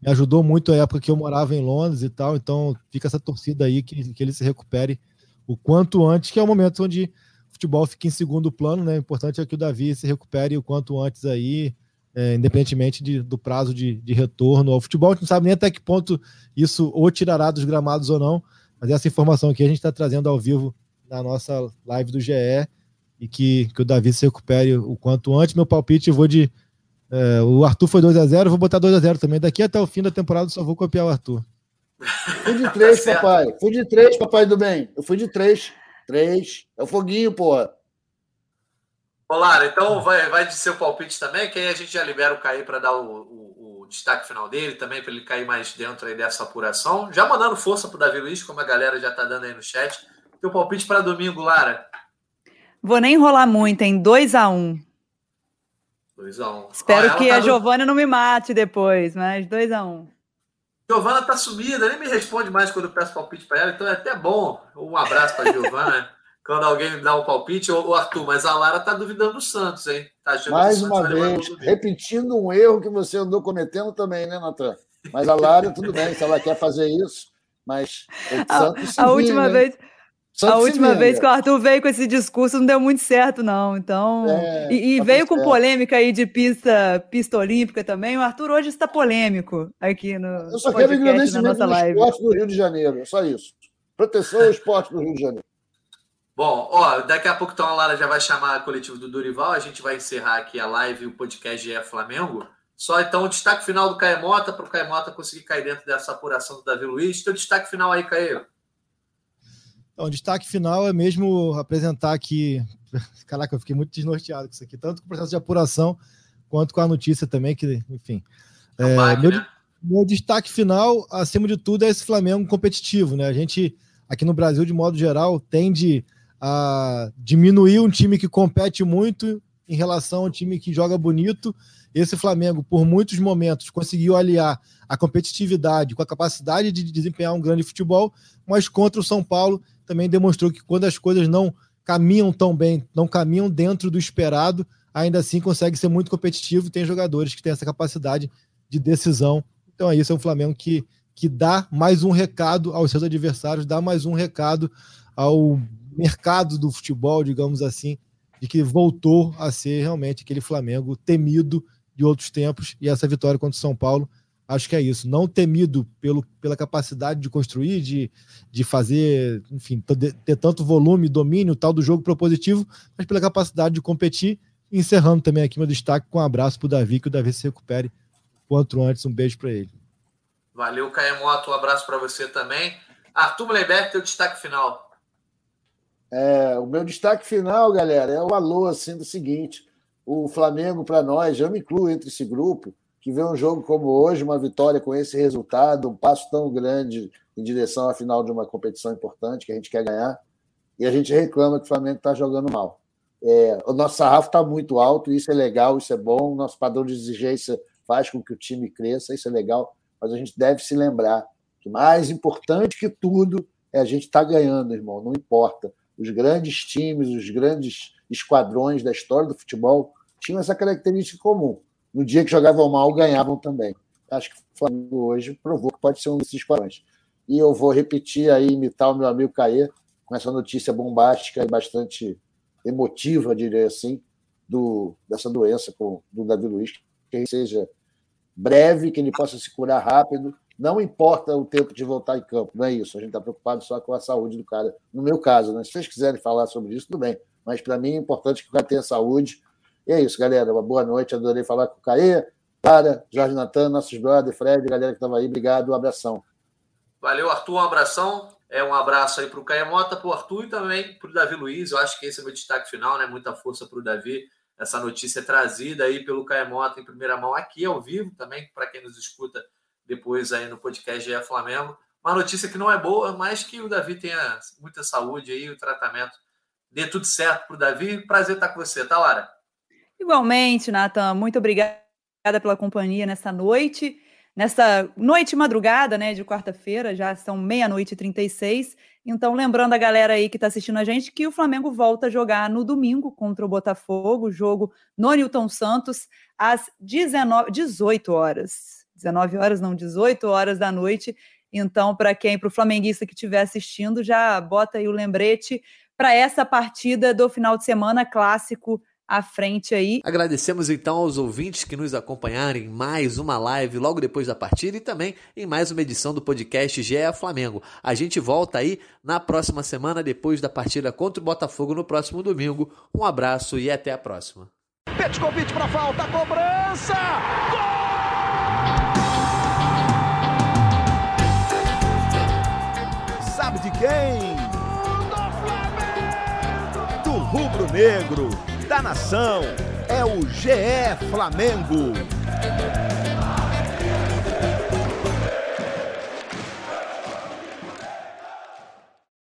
Me ajudou muito a época que eu morava em Londres e tal. Então fica essa torcida aí que, que ele se recupere o quanto antes, que é o momento onde o futebol fica em segundo plano, né? O importante é que o Davi se recupere o quanto antes aí, é, independentemente de, do prazo de, de, retorno ao futebol. A gente não sabe nem até que ponto isso ou tirará dos gramados ou não, mas essa informação aqui a gente está trazendo ao vivo na nossa live do GE e que, que o Davi se recupere o quanto antes. Meu palpite, eu vou de. É, o Arthur foi 2 a 0 vou botar 2 a 0 também. Daqui até o fim da temporada, só vou copiar o Arthur. Fui de três, tá papai. Fui de três, papai do bem. Eu fui de três. Três. É o foguinho, porra. Olá, então vai, vai de seu palpite também, que aí a gente já libera o Caí para dar o, o, o, destaque final dele também, para ele cair mais dentro aí dessa apuração. Já mandando força pro Davi Luiz, como a galera já tá dando aí no chat. Teu palpite para domingo, Lara? Vou nem enrolar muito, em 2x1. Um. 2x1. Um. Espero que tá a no... Giovana não me mate depois, mas 2x1. Um. Giovana tá sumida, nem me responde mais quando eu peço palpite para ela, então é até bom. Um abraço para Giovana, quando alguém me dá um palpite. Ô, Arthur, mas a Lara tá duvidando do Santos, hein? Tá mais uma vez, repetindo um erro que você andou cometendo também, né, Natan? Mas a Lara, tudo bem, se ela quer fazer isso, mas o Santos A, a última vez a última vez que o Arthur veio com esse discurso não deu muito certo, não. Então. É, e, e tá veio com certo. polêmica aí de pista, pista olímpica também. O Arthur hoje está polêmico aqui no. Eu só quero engrandecimento do live. esporte do Rio de Janeiro, é só isso. Proteção ao esporte do Rio de Janeiro. Bom, ó, daqui a pouco então a Lara já vai chamar a coletiva do Dorival. A gente vai encerrar aqui a live e o podcast é Flamengo. Só então o destaque final do Caemota para o Caemota conseguir cair dentro dessa apuração do Davi Luiz. Teu destaque final aí, Caio. Então, o destaque final é mesmo apresentar aqui. Caraca, eu fiquei muito desnorteado com isso aqui, tanto com o processo de apuração quanto com a notícia também, que, enfim. É, é meu, né? meu destaque final, acima de tudo, é esse Flamengo competitivo, né? A gente, aqui no Brasil, de modo geral, tende a diminuir um time que compete muito em relação ao time que joga bonito. Esse Flamengo, por muitos momentos, conseguiu aliar a competitividade com a capacidade de desempenhar um grande futebol, mas contra o São Paulo também demonstrou que quando as coisas não caminham tão bem, não caminham dentro do esperado, ainda assim consegue ser muito competitivo. Tem jogadores que têm essa capacidade de decisão. Então é isso, é um Flamengo que, que dá mais um recado aos seus adversários, dá mais um recado ao mercado do futebol, digamos assim, de que voltou a ser realmente aquele Flamengo temido de outros tempos. E essa vitória contra o São Paulo Acho que é isso. Não temido pelo, pela capacidade de construir, de, de fazer, enfim, ter tanto volume, domínio tal do jogo propositivo, mas pela capacidade de competir. Encerrando também aqui meu destaque com um abraço para o Davi, que o Davi se recupere quanto antes. Um beijo para ele. Valeu, Caemoto. Um abraço para você também. Arthur Mleiberg, teu destaque final. É, o meu destaque final, galera, é o alô assim, do seguinte: o Flamengo, para nós, eu me incluo entre esse grupo que vê um jogo como hoje, uma vitória com esse resultado, um passo tão grande em direção à final de uma competição importante que a gente quer ganhar, e a gente reclama que o Flamengo está jogando mal. É, o nosso sarrafo está muito alto, isso é legal, isso é bom, o nosso padrão de exigência faz com que o time cresça, isso é legal, mas a gente deve se lembrar que mais importante que tudo é a gente estar tá ganhando, irmão, não importa. Os grandes times, os grandes esquadrões da história do futebol tinham essa característica comum no dia que jogavam mal, ganhavam também. Acho que o Flamengo hoje provou que pode ser um desses parões. E eu vou repetir aí, imitar o meu amigo Caê, com essa notícia bombástica e bastante emotiva, diria assim, do, dessa doença com, do Davi Luiz, que seja breve, que ele possa se curar rápido. Não importa o tempo de voltar em campo, não é isso. A gente está preocupado só com a saúde do cara. No meu caso, né? se vocês quiserem falar sobre isso, tudo bem. Mas para mim é importante que o cara tenha saúde. E é isso, galera. Uma boa noite. Adorei falar com o Caê, Clara, Jorge Natan, nossos brothers, Fred, galera que estava aí. Obrigado, um abração. Valeu, Arthur. Um abração. É um abraço aí para o Caê Mota, para o Arthur e também para o Davi Luiz. Eu acho que esse é o meu destaque final, né? Muita força para o Davi. Essa notícia é trazida aí pelo Caê Mota em primeira mão aqui ao vivo, também para quem nos escuta depois aí no podcast GE Flamengo. Uma notícia que não é boa, mas que o Davi tenha muita saúde aí, o tratamento dê tudo certo para o Davi. Prazer estar com você, tá, Lara? Igualmente, Nathan. Muito obrigada pela companhia nessa noite. Nessa noite madrugada, né, de quarta-feira, já são meia-noite e 36. Então, lembrando a galera aí que está assistindo a gente que o Flamengo volta a jogar no domingo contra o Botafogo, jogo no Newton Santos, às 19, 18 horas. 19 horas, não, 18 horas da noite. Então, para quem, para o flamenguista que estiver assistindo, já bota aí o lembrete para essa partida do final de semana clássico à frente aí. Agradecemos então aos ouvintes que nos acompanharam em mais uma live logo depois da partida e também em mais uma edição do podcast GE Flamengo. A gente volta aí na próxima semana depois da partida contra o Botafogo no próximo domingo. Um abraço e até a próxima. Petkovic para falta, cobrança! Gol! Sabe de quem? Do rubro-negro da nação é o GE Flamengo.